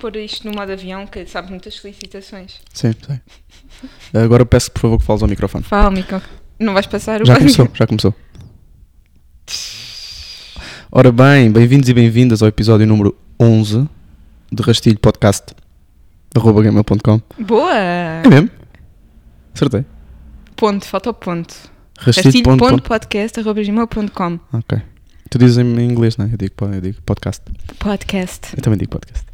pôr isto no modo avião, que sabe muitas solicitações. Sim, sei. Agora peço por favor que fales ao microfone. Fala, Mico. Não vais passar o Já começou, já começou. Ora bem, bem-vindos e bem-vindas ao episódio número 11 de Rastilho Podcast arroba gmail.com Boa! É mesmo? Acertei. Ponto, falta o ponto. Rastilho. ponto- ponto- Castilho.podcast.gmail.com Ok. Tu dizes em inglês, não é? Eu digo, eu digo podcast. Podcast. Eu também digo podcast.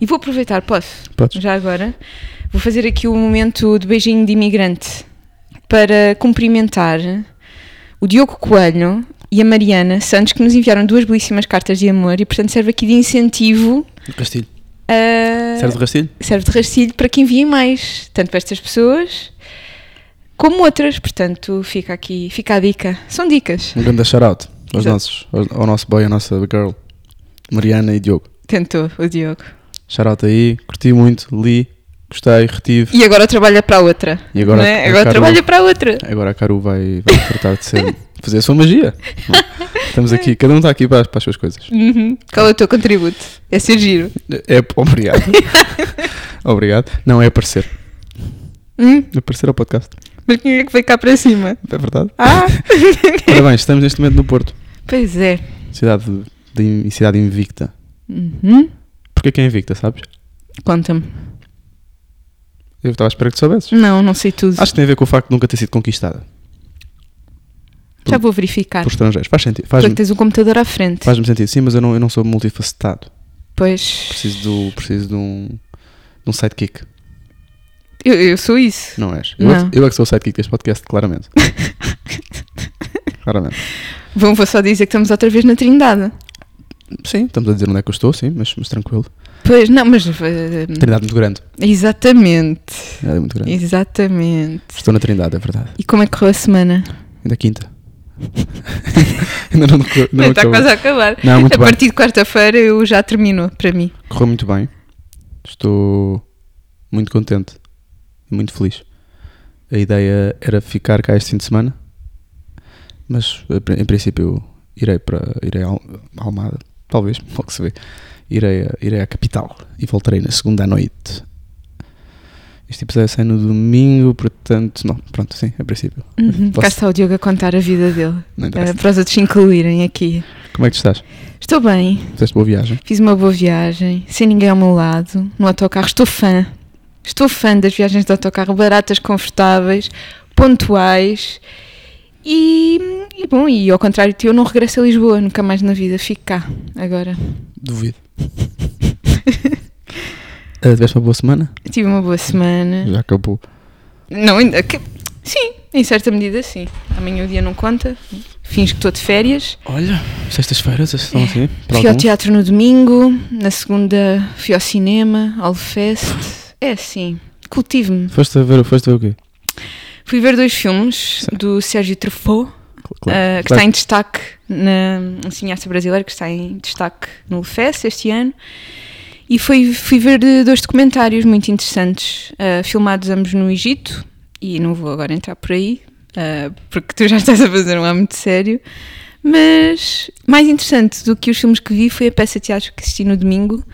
E vou aproveitar, posso? Podes? Já agora. Vou fazer aqui o momento de beijinho de imigrante para cumprimentar o Diogo Coelho e a Mariana Santos, que nos enviaram duas belíssimas cartas de amor e, portanto, serve aqui de incentivo Rastilho. a. Serve de rastilho? serve de rastilho para que enviem mais, tanto para estas pessoas como outras. Portanto, fica aqui, fica a dica. São dicas. Um grande shout-out aos nossos, ao, ao nosso boy, à nossa girl, Mariana e Diogo. Tentou o Diogo. Shout-out aí, curti muito, li, gostei, retive. E agora trabalha para a outra. E agora, não é? a agora Carol- trabalha para a outra. Agora a Caru vai, vai tratar de ser, fazer a sua magia. Estamos aqui, cada um está aqui para, para as suas coisas. Uhum. Qual é o teu contributo? É ser giro. É, obrigado. obrigado. Não, é aparecer. Hum? Aparecer ao podcast. Mas quem é que foi cá para cima? É verdade. Ah! Bem, estamos neste momento no Porto. pois é. Cidade, de, de- cidade invicta. Uhum. Porquê que é invicta, sabes? Conta-me. Eu estava à espera que tu soubesses. Não, não sei tudo. Acho que tem a ver com o facto de nunca ter sido conquistada Já vou verificar. por estrangeiros. Faz sentido. Tu é Faz-me que tens um computador à frente. faz sentido. Sim, mas eu não, eu não sou multifacetado. Pois. Preciso, do, preciso de, um, de um sidekick. Eu, eu sou isso. Não és? Eu, é Não. que- eu é que sou o sidekick deste podcast, claramente. claramente. Vou só dizer que estamos outra vez na Trindade. Sim, estamos a dizer onde é que eu estou, sim, mas, mas tranquilo. Pois, não, mas. eh, Trindade muito grande. exatamente. É muito grande. Exatamente. Estou na Trindade, é verdade. E como é que correu a semana? Ainda quinta. Ainda não, não, não está quase a acabar. Não, muito a bem. partir de quarta-feira eu já terminou para mim. Correu muito bem. Estou muito contente e muito feliz. A ideia era ficar cá este fim de semana, mas prin- em princípio irei para irei a Al- Almada, talvez, logo se vê. Irei, irei à capital e voltarei na segunda à noite. Este episódio sai no domingo, portanto, não, pronto, sim, a princípio. Uhum. Cá está o Diogo a contar a vida dele. Interessa. para os outros incluírem aqui. Como é que estás? Estou bem, Fizeste boa viagem? fiz uma boa viagem, sem ninguém ao meu lado, no autocarro. Estou fã. Estou fã das viagens de autocarro, baratas, confortáveis, pontuais. E, e bom, e ao contrário de eu não regresso a Lisboa, nunca mais na vida, fico cá agora. Duvido. Ah, tiveste uma boa semana? Tive uma boa semana. Já acabou. Não, ainda que- sim, em certa medida sim. Amanhã o dia não conta. Fins que estou de férias. Olha, sextas-feiras estão assim, para fui ao alguns. teatro no domingo, na segunda fui ao cinema, ao Fest. É assim, cultivo-me. Foste a ver, foste a ver o quê? Fui ver dois filmes Certo. do Sérgio Truffaut, Claro, ah, que claro. está em destaque, na, um cineasta brasileiro que está em destaque no Fest este ano. E fui, fui ver eh, dois documentários muito interessantes, ah, filmados ambos no Egito, e não vou agora entrar por aí, ah, porque tu já estás a fazer um ar muito sério. Mas mais interessante do que os filmes que vi foi a peça de teatro que assisti no domingo,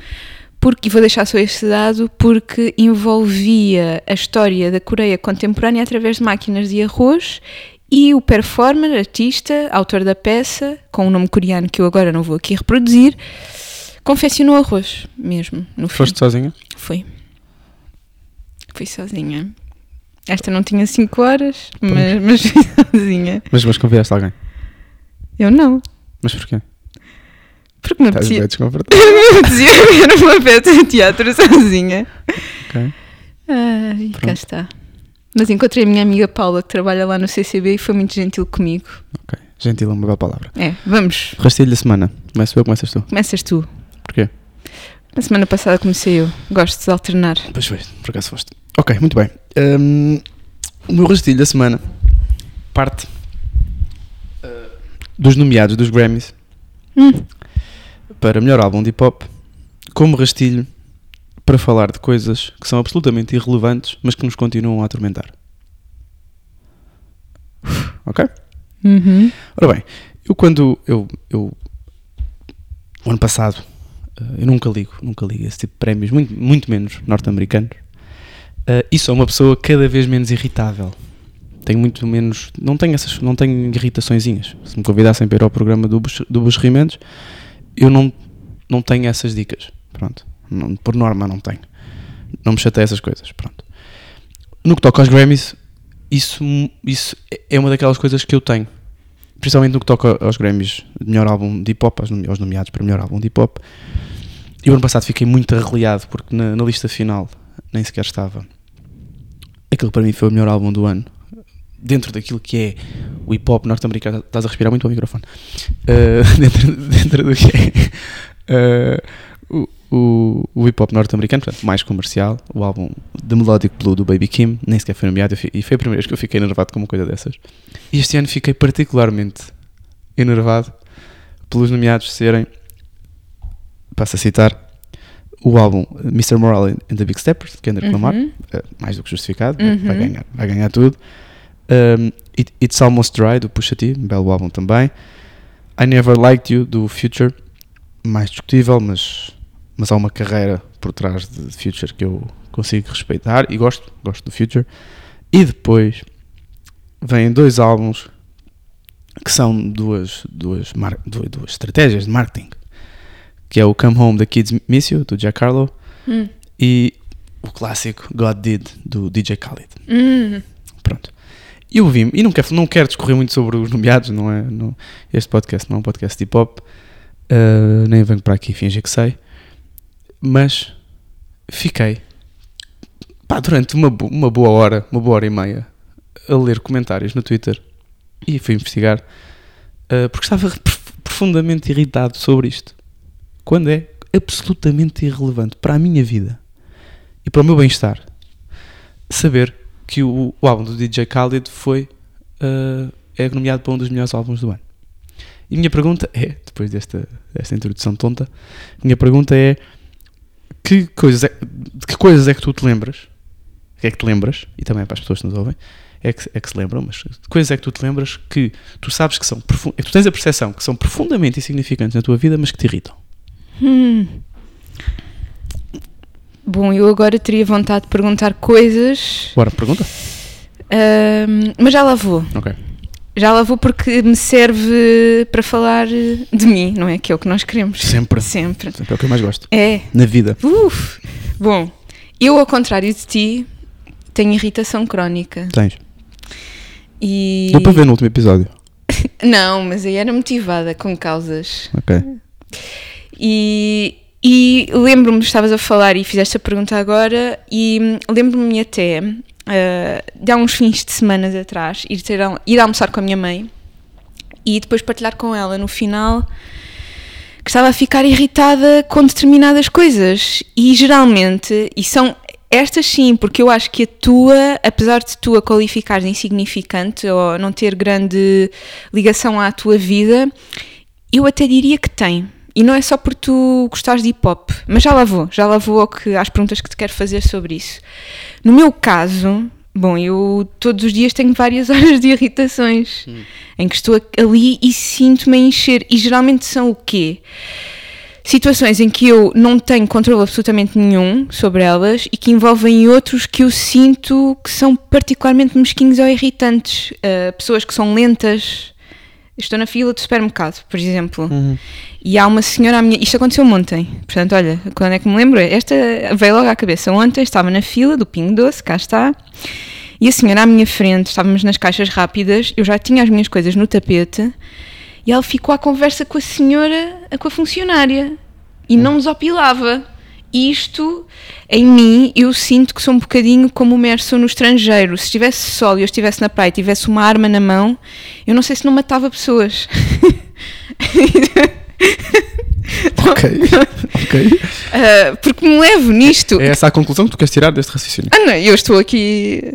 porque, e vou deixar só este dado, porque envolvia a história da Coreia contemporânea através de máquinas de arroz e o performer, artista, autor da peça, com um nome coreano que eu agora não vou aqui reproduzir, confeccionou arroz mesmo no filme. Foste sozinha? Fui. Fui sozinha. Esta não tinha 5 horas, mas, mas fui sozinha. Mas, mas convidaste alguém? Eu não. Mas porquê? Porque me Estás bem apetecia, desconfortável. me apetecia ver uma peça de teatro sozinha. Ok. Ai, cá Pronto. está. Mas encontrei a minha amiga Paula, que trabalha lá no CCB e foi muito gentil comigo. Ok. Gentil é uma bela palavra. É, vamos. Rastilho da semana. Começo eu, começas tu. Começas tu. Porquê? Na semana passada comecei eu. Gosto de alternar. Pois foi, por acaso foste. Ok, muito bem. Hum, o meu rastilho da semana parte uh, dos nomeados dos Grammys Hum, para melhor álbum de hip hop como rastilho para falar de coisas que são absolutamente irrelevantes, mas que nos continuam a atormentar. Ok? uhum. Ora bem, eu quando eu, eu o ano passado Uh, eu nunca ligo, nunca ligo esse tipo de prémios, muito, muito menos norte-americanos. Uh, e sou uma pessoa cada vez menos irritável. Tenho muito menos. Não tenho essas. Não tenho irritaçõezinhas. Se me convidassem para ir ao programa do, Bus, do Bus Rimentos, eu não, não tenho essas dicas. Pronto. Não, por norma, não tenho. Não me chateia essas coisas. Pronto. No que toca aos Grammys, isso, isso é uma daquelas coisas que eu tenho. Principalmente no que toca aos Grammys de melhor álbum de hip hop, aos nomeados para melhor álbum de hip hop. Eu ano passado fiquei muito arreliado porque na, na lista final nem sequer estava. Aquilo para mim foi o melhor álbum do ano. Dentro daquilo que é o hip hop norte-americano. Estás a respirar muito ao microfone. Uh, dentro, dentro do que é. Uh, o, o hip hop norte-americano, portanto, mais comercial, o álbum The Melodic Blue do Baby Kim, nem sequer foi nomeado, e foi a primeira vez que eu fiquei enervado com uma coisa dessas. E este ano fiquei particularmente enervado pelos nomeados serem, passo a citar, o álbum Mr. Morale and the Big Steppers, de Kendrick Lamar, uhum. uh, mais do que justificado, uhum. vai, ganhar, vai ganhar tudo. Um, It, It's Almost Dry, do Pusha T, um belo álbum também. I Never Liked You, do Future, mais discutível, mas, mas há uma carreira por trás de Future que eu consigo respeitar e gosto, gosto do Future. E depois vêm dois álbuns que são duas, duas, duas, duas estratégias de marketing que é o Come Home The Kids Miss You, do Jack Harlow, hum. e o clássico God Did, do DJ Khaled. Hum. Pronto. Eu vi e não quero, não quero discorrer muito sobre os nomeados, não é? Este podcast não é um podcast de hip hop, uh, nem venho para aqui fingir que sei, mas fiquei pá, durante uma, uma boa hora, uma boa hora e meia, a ler comentários no Twitter e fui investigar uh, porque estava profundamente irritado sobre isto quando é absolutamente irrelevante para a minha vida e para o meu bem-estar saber que o, o, álbum do DJ Khaled foi uh, é nomeado para um dos melhores álbuns do ano. E minha pergunta é, depois desta, desta introdução tonta, minha pergunta é que coisas é, de que coisas é que tu te lembras? O que é que te lembras? E também para as pessoas que nos ouvem, é que, é que se lembram, mas de coisas é que tu te lembras que tu sabes que são, é que tu tens a percepção que são profundamente insignificantes na tua vida, mas que te irritam. Hum. Bom, eu agora teria vontade de perguntar coisas. Bora, pergunta. Mas já lá vou. Ok. Já lá vou porque me serve para falar de mim, não é? Que é o que nós queremos. Sempre. Sempre. Sempre é o que eu mais gosto. É. Na vida. Uf. Bom, eu, ao contrário de ti, tenho irritação crónica. Tens. E. Deu para ver no último episódio. não, mas aí era motivada com causas. Ok. E, e lembro-me, estavas a falar e fizeste a pergunta agora, e lembro-me até uh, de há uns fins de semana atrás ir, ter, ir almoçar com a minha mãe e depois partilhar com ela no final que estava a ficar irritada com determinadas coisas. E geralmente, e são estas sim, porque eu acho que a tua, apesar de tu a qualificares de insignificante ou não ter grande ligação à tua vida, eu até diria que tem. E não é só por tu gostares de hip hop, mas já lá vou, já lá vou ao que, às perguntas que te quero fazer sobre isso. No meu caso, bom, eu todos os dias tenho várias horas de irritações hum. em que estou ali e sinto-me a encher. E geralmente são o quê? Situações em que eu não tenho controle absolutamente nenhum sobre elas e que envolvem outros que eu sinto que são particularmente mesquinhos ou irritantes. Uh, pessoas que são lentas, estou na fila do supermercado, por exemplo, uhum. e há uma senhora à minha. Isto aconteceu ontem, portanto, olha, quando é que me lembro? Esta veio logo à cabeça. Ontem estava na fila do Pingo Doce, cá está, e a senhora à minha frente, estávamos nas caixas rápidas, eu já tinha as minhas coisas no tapete, e ela ficou à conversa com a senhora, com a funcionária, e não nos opilava isto em mim eu sinto que sou um bocadinho como o Merson no estrangeiro. Se estivesse sol e eu estivesse na praia e tivesse uma arma na mão, eu não sei se não matava pessoas. ok, ok. Uh, porque me levo nisto. É essa a conclusão que tu queres tirar deste raciocínio? Ah, não, eu estou aqui.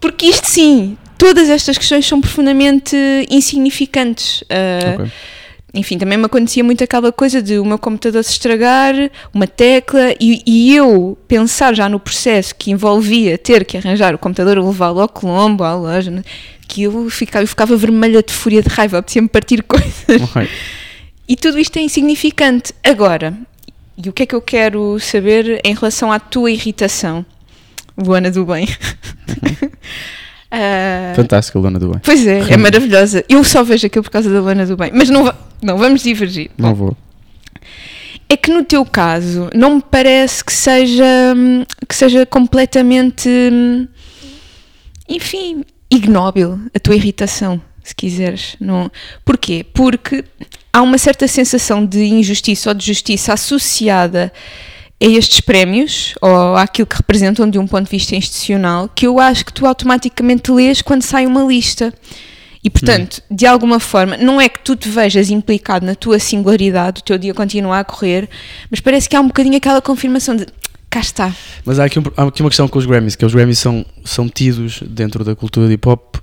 Porque isto sim, todas estas questões são profundamente insignificantes. Uh, okay enfim, também me acontecia muito aquela coisa de o meu computador se estragar, uma tecla, e, e eu pensar já no processo que envolvia ter que arranjar o computador e levá-lo ao Colombo, à loja, que eu ficava, eu ficava vermelha de fúria de raiva, apetecia-me partir coisas. Okay. E tudo isto é insignificante. Agora, E o que é que eu quero saber em relação à tua irritação, Luana do Bem? Ah, Fantástica, Luana do Bem. pois é, é maravilhosa. Eu só vejo aquilo por causa da Luana do Bem. Mas não, não vamos divergir. Não vou. É que no teu caso, não me parece que seja, hum, que seja completamente, hum, enfim, ignóbil a tua irritação, se quiseres. Não. Porquê? Porque há uma certa sensação de injustiça ou de justiça associada a estes prémios ou àquilo que representam de um ponto de vista institucional que eu acho que tu automaticamente lês quando sai uma lista. E portanto, de alguma forma, não é que tu te vejas implicado na tua singularidade, o teu dia continua a correr, mas parece que há um bocadinho aquela confirmação de cá está. Mas há aqui, um- há aqui uma questão com os Grammys, que os Grammys são, são tidos dentro da cultura de hip hop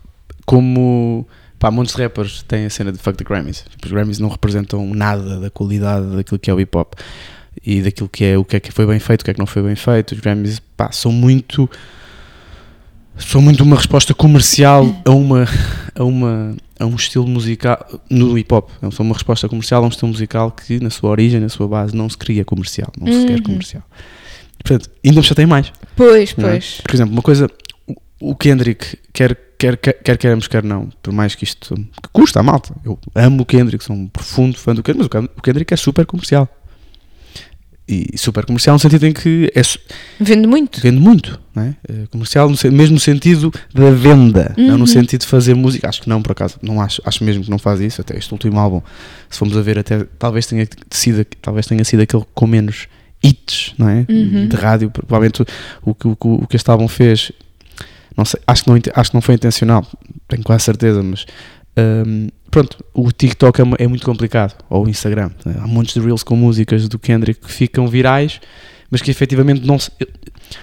como. Pá, muitos rappers têm a cena de fuck the Grammys. Tipo, Os Grammys não representam nada da qualidade daquilo que é o hip hop e daquilo que é o que é que foi bem feito, o que é que não foi bem feito. Os Grammys, pá, são muito. São muito uma resposta comercial a uma. A, uma, a um estilo musical no hip hop. São uma resposta comercial a um estilo musical que, na sua origem, na sua base, não se cria comercial. Não se quer Uhum. comercial. Portanto, ainda me chatei mais. Pois, não é? pois. Por exemplo, uma coisa, o- Kendrick, quer, quer, quer, quer queremos, quer não, por mais que isto que custa a malta, eu amo o Kendrick, sou um profundo fã do Kendrick, mas o Kendrick é super comercial. E super comercial no sentido em que é, Vende muito. vende muito, não é? É comercial no, mesmo no sentido da venda, não Uhum. no sentido de fazer música. Acho que não, por acaso, não acho, acho mesmo que não faz isso. Até este último álbum, se formos a ver, até talvez tenha sido, talvez tenha sido aquele com menos hits, não é? Uhum. De rádio, provavelmente o, que- o, que- o que este álbum fez, não sei, acho que não, acho que não foi intencional, tenho quase certeza, mas hum, pronto, o TikTok é, é muito complicado, ou o Instagram, né? há montes de reels com músicas do Kendrick que ficam virais, mas que efetivamente não se,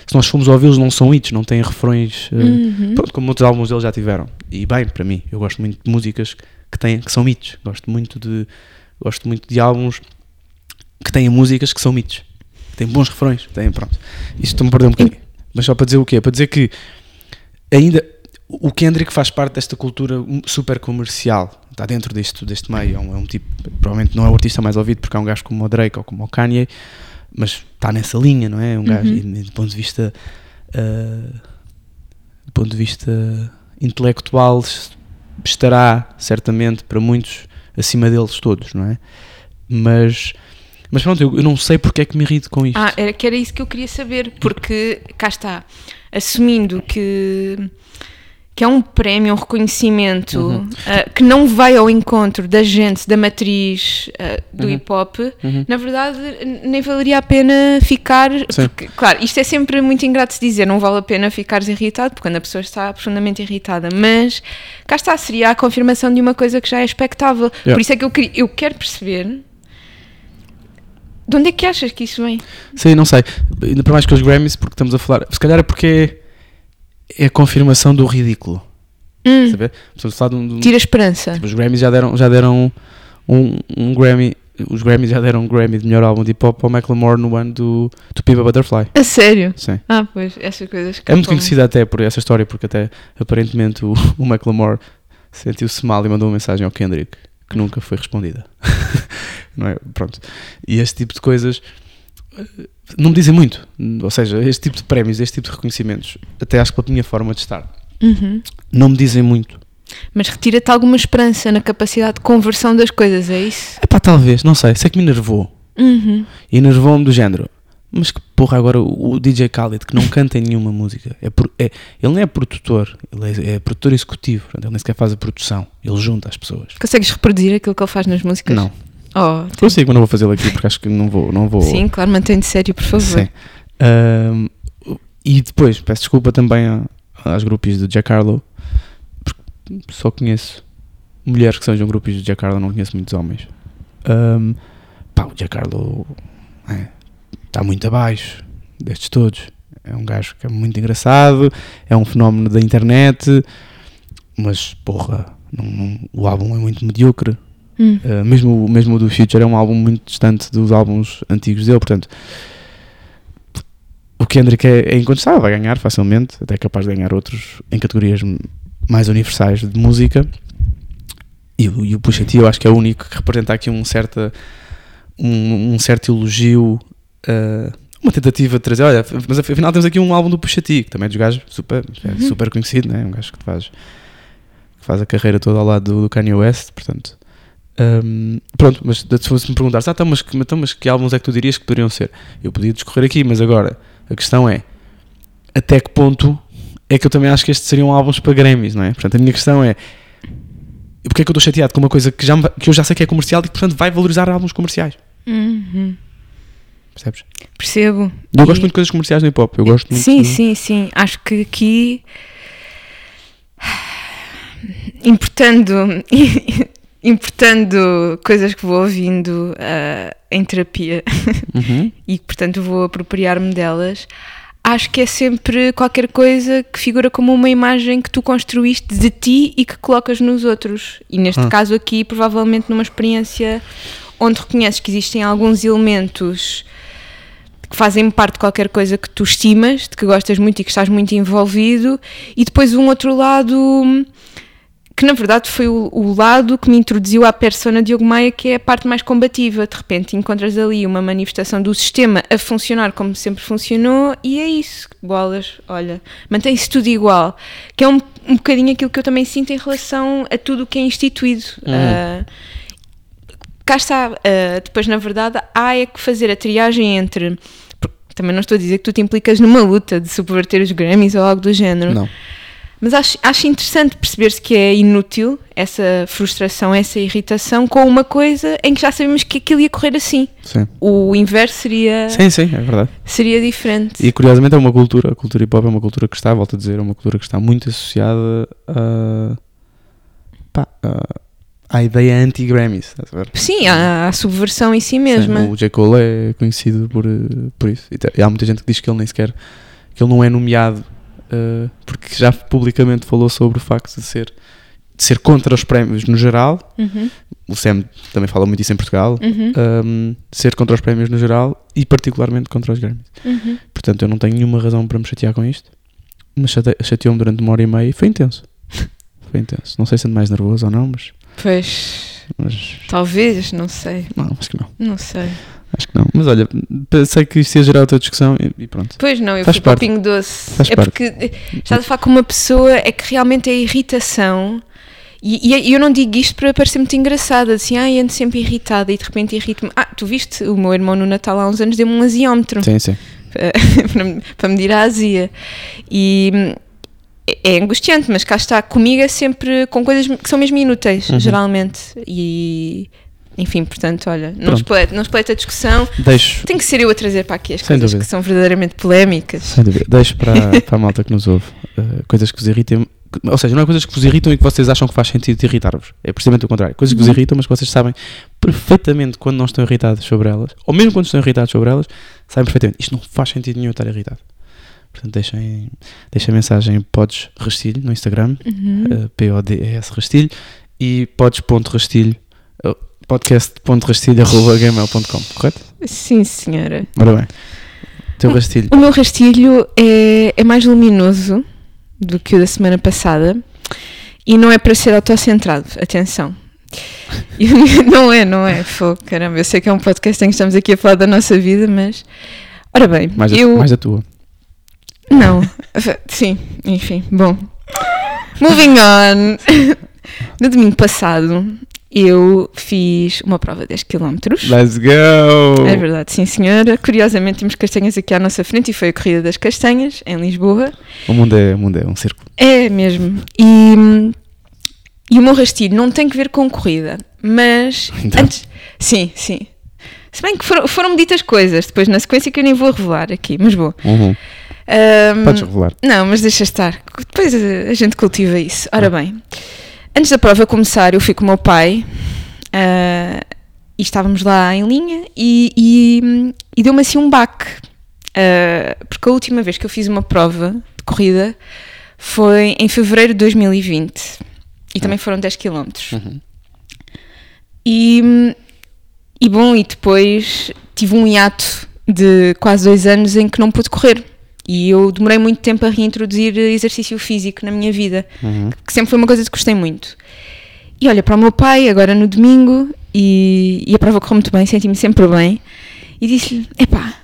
se nós formos ouvi-los não são hits, não têm refrões, uh, Uhum. pronto, como outros álbuns eles já tiveram. E bem, para mim, eu gosto muito de músicas que, têm, que são hits, gosto muito de gosto muito de álbuns que têm músicas que são hits, que têm bons refrões, têm, pronto. Isto estou-me a perder um bocadinho. Mas só para dizer o quê? Para dizer que ainda o Kendrick faz parte desta cultura super comercial, está dentro deste, deste meio, é um, é um tipo, provavelmente não é o artista mais ouvido porque é um gajo como o Drake ou como o Kanye, mas está nessa linha, não é? Um gajo, Uhum. e, do ponto de vista ah, do ponto de vista intelectual estará certamente para muitos acima deles todos, não é? Mas mas pronto, eu, eu não sei porque é que me irrito com isto. Ah, era que era isso que eu queria saber, porque cá está, assumindo que, que é um prémio, um reconhecimento Uhum. ah, que não vai ao encontro da gente, da matriz ah, do Uhum. hip hop, Uhum. na verdade nem valeria a pena ficar. Porque, claro, isto é sempre muito ingrato de dizer, não vale a pena ficares irritado, porque quando a pessoa está profundamente irritada, mas cá está, seria a confirmação de uma coisa que já é expectável. Yeah. Por isso é que eu, queria, eu quero perceber. De onde é que achas que isso vem? Sim, não sei. Ainda para mais que os Grammys, porque estamos a falar. Se calhar é porque é, a confirmação do ridículo. Hum, Saber? Estamos a falar de um. de um- tira esperança. tipo, os Grammys já deram, já deram um, um Grammy. Os Grammys já deram um Grammy de melhor álbum de hip hop ao Macklemore no ano do, do Pimpa Butterfly. A sério? Sim. Ah, pois, essas coisas. É muito conhecida até por essa história, porque até aparentemente o, o Macklemore sentiu-se mal e mandou uma mensagem ao Kendrick que nunca foi respondida. não é? Pronto. E este tipo de coisas não me dizem muito. Ou seja, este tipo de prémios, este tipo de reconhecimentos, até acho que pela minha forma de estar, Uhum. não me dizem muito. Mas retira-te alguma esperança na capacidade de conversão das coisas, é isso? É pá, talvez, não sei. Sei que me enervou. Uhum. E enervou-me do género. Mas que porra, agora o, DJ Khaled, que não canta em nenhuma música, é, pro- é- ele não é produtor, ele é, é produtor executivo, ele nem sequer faz a produção, ele junta as pessoas. Consegues reproduzir aquilo que ele faz nas músicas? Não, Oh, consigo, mas não vou fazê-lo aqui porque acho que não vou. Não vou sim, claro, mantém-te sério, por favor. Sim. E depois, peço desculpa também a- às grupos do Jack Harlow, porque só conheço mulheres que sejam grupos do Jack Harlow, não conheço muitos homens. Ahm, pá, o Jack Harlow está muito abaixo destes todos. É um gajo que é muito engraçado, é um fenómeno da internet, mas porra, não- não- o álbum é muito medíocre. Hum. Uh, mesmo, o- mesmo o do Future é um álbum muito distante dos álbuns antigos dele, portanto o Kendrick é, é incontestável, vai ganhar facilmente, até é capaz de ganhar outros em categorias mais universais de música e, o- e o Pusha T eu acho que é o único que representa aqui um, certa, um, um certo elogio uh, uma tentativa de trazer, olha, mas afinal temos aqui um álbum do Pusha T, que também é dos gajos super, é Uhum. super conhecido, né? um gajo que faz, que faz a carreira toda ao lado do, do Kanye West, portanto. Um, pronto, mas se fosse me perguntar, ah, então, mas, que- então, mas que álbuns é que tu dirias que poderiam ser? Eu podia discorrer aqui, mas agora a questão é até que ponto é que eu também acho que estes seriam álbuns para Grammys, não é? Portanto, a minha questão é porque é que eu estou chateado com uma coisa que, já, que eu já sei que é comercial e que, portanto, vai valorizar álbuns comerciais? Uhum. Percebes? Percebo. Eu E- gosto muito de coisas comerciais no hip hop. Eu gosto Sim, de- sim, sim. Acho que aqui. Importando. Importando coisas que vou ouvindo ah, em terapia Uhum. e que, portanto, vou apropriar-me delas. Acho que é sempre qualquer coisa que figura como uma imagem que tu construíste de ti e que colocas nos outros. E neste Ah. caso aqui, provavelmente numa experiência onde reconheces que existem alguns elementos que fazem parte de qualquer coisa que tu estimas, de que gostas muito e que estás muito envolvido, e depois um outro lado que na verdade foi o, o lado que me introduziu à persona Diogo Maia, que é a parte mais combativa. De repente encontras ali uma manifestação do sistema a funcionar como sempre funcionou, e é isso, bolas, olha, mantém-se tudo igual. Que é um, um bocadinho aquilo que eu também sinto em relação a tudo o que é instituído. Ah, cá está, ah, depois na verdade há é que fazer a triagem entre. Também não estou a dizer que tu te implicas numa luta de subverter os Grammys ou algo do género. Não. Mas acho, acho interessante perceber-se que é inútil essa frustração, essa irritação com uma coisa em que já sabemos que aquilo ia correr assim. Sim. O inverso seria, sim, sim, é verdade. seria diferente. E curiosamente é uma cultura, a cultura hip hop é uma cultura que está, volto a dizer, é uma cultura que está muito associada a, pá, a- à ideia anti-Grammys. estás a ver? Sim, há a subversão em si mesma. Sim, o J. Cole é conhecido por, eh, por isso. E há muita gente que diz que ele nem sequer que ele não é nomeado eh, porque já publicamente falou sobre o facto de ser de ser contra os prémios no geral. Uhum, O Sam também fala muito isso em Portugal. uhum, um, ser contra os prémios no geral e particularmente contra os Grammys. uhum. Portanto, eu não tenho nenhuma razão para me chatear com isto. Mas chate- chateou-me durante uma hora e meia e foi intenso. Foi intenso. Não sei se ando mais nervoso ou não, mas. Pois, mas talvez, não sei, não, acho que não. não sei. Acho que não. Mas olha, pensei que isto ia gerar outra discussão e, e pronto. Pois não, eu Faz fui para o parte. Pingo Doce. Faz é parte. porque estás a falar com uma pessoa, é que realmente é irritação. E, e eu não digo isto para parecer muito engraçada, assim, ai, ando sempre irritada e de repente irrito-me. Ah, tu viste, o meu irmão no Natal há uns anos deu-me um aziómetro Sim, sim. para, para medir a azia. E é angustiante, mas cá está, comigo é sempre com coisas que são mesmo inúteis, Uhum. geralmente. E enfim, portanto, olha, não Pronto. espoleta, não espoleta a discussão. Deixo, Tem que ser eu a trazer para aqui as Sem coisas dúvida. que são verdadeiramente polémicas. sem dúvida, deixo para, para a malta que nos ouve uh, coisas que vos irritem. Ou seja, não é coisas que vos irritam e que vocês acham que faz sentido irritar-vos. É precisamente o contrário. Coisas que vos Uhum. irritam, mas que vocês sabem perfeitamente quando não estão irritados sobre elas, ou mesmo quando estão irritados sobre elas, sabem perfeitamente. Isto não faz sentido nenhum estar irritado. Portanto, deixem, deixem a mensagem podes rastilho no Instagram, Uhum. uh, P-O-D-E-S rastilho, e podes.rastilho, uh, podcast.rastilho.gmail.com, correto? Sim, senhora. Ora bem, teu rastilho. O meu rastilho é, é mais luminoso do que o da semana passada e não é para ser autocentrado, atenção. Não é, não é. Fogo, caramba, eu sei que é um podcast em que estamos aqui a falar da nossa vida, mas. Ora bem, Mais, a, eu. mais a tua. Não, sim, enfim, bom. Moving on. No domingo passado eu fiz uma prova de 10 km. Let's go! É verdade, sim senhora. Curiosamente temos castanhas aqui à nossa frente e foi a Corrida das Castanhas, em Lisboa. O mundo é, o mundo é um círculo. É mesmo. E, e o meu rastilho não tem que ver com corrida, mas Então. antes. Sim, sim. Se bem que foram, foram ditas coisas depois na sequência que eu nem vou revelar aqui, mas vou. Uhum. Ahm, Podes revelar. não, mas deixa estar. Depois a, a gente cultiva isso. Ora bem, antes da prova começar, eu fui com o meu pai ah, e estávamos lá em linha e, e- e deu-me assim um baque. Ah, porque a última vez que eu fiz uma prova de corrida foi em fevereiro de 2020 e também foram 10 km. Uhum. E, e bom, e depois tive um hiato de quase dois anos em que não pude correr. E eu demorei muito tempo a reintroduzir exercício físico na minha vida, Uhum. que sempre foi uma coisa que gostei muito. E olha, para o meu pai, agora no domingo, e, e a prova correu muito bem, senti-me sempre bem, e disse-lhe: epá,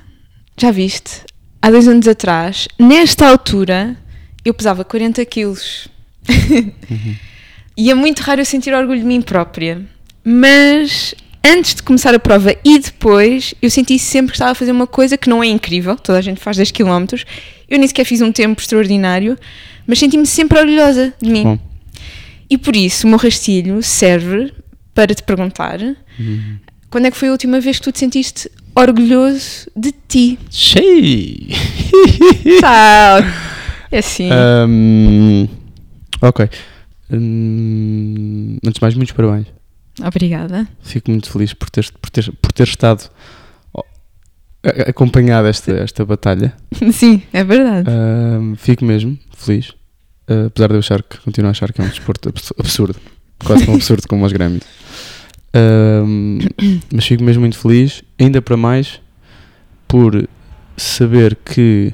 já viste? Há dois anos atrás, nesta altura, eu pesava 40 quilos. e é muito raro eu sentir orgulho de mim própria. Mas antes de começar a prova e depois, eu senti sempre que estava a fazer uma coisa que não é incrível, toda a gente faz 10 km. Eu nem sequer fiz um tempo extraordinário, mas senti-me sempre orgulhosa de mim. Bom. E por isso o meu rastilho serve para te perguntar quando é que foi a última vez que tu te sentiste orgulhoso de ti? Cheio! Tá. É assim. Ahm, ok. Hum, antes de mais, muitos parabéns. Obrigada. Fico muito feliz por ter, por ter, por ter estado acompanhado esta, esta batalha. Sim, é verdade. Ahm, fico mesmo feliz. Ah, apesar de eu achar que continuo a achar que é um desporto abs- absurdo. Quase tão absurdo como os Grêmios. Ahm, mas fico mesmo muito feliz, ainda para mais por saber que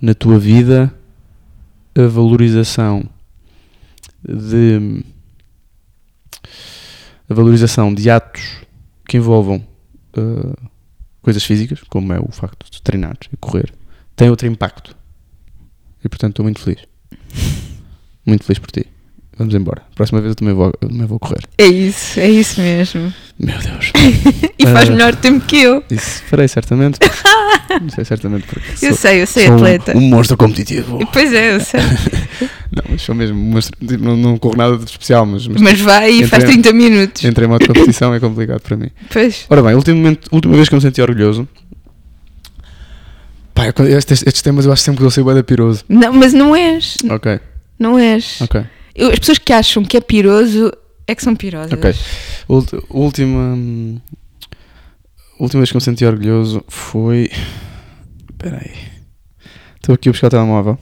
na tua vida a valorização de a valorização de atos que envolvam ah, coisas físicas, como é o facto de treinar e correr, tem outro impacto. E portanto estou muito feliz. Muito feliz por ti. Vamos embora. Próxima vez eu também vou, eu também vou correr. É isso, é isso mesmo. Meu Deus. E faz Ah. melhor tempo que eu. Isso farei certamente. Não sei certamente porque Eu sou, sei, eu sei, sou um- atleta. Um, monstro competitivo. Pois é, eu sei. Não, mas sou mesmo um monstro. tipo, Não, não corro nada de especial, mas, mas Mas vai e faz Entre- 30 minutos. entre em modo competição é complicado para mim. Pois. Ora bem, ultimamente, última vez que eu me senti orgulhoso. Pá, eu- estes, estes temas eu acho sempre que eu sei bué da piroso. Não, mas não és. Ok, Não és. ok. Eu- as pessoas que acham que é piroso é que são pirosas. Ok. Última. hum, Última vez que eu me senti orgulhoso foi. Espera aí. Estou aqui a buscar o telemóvel.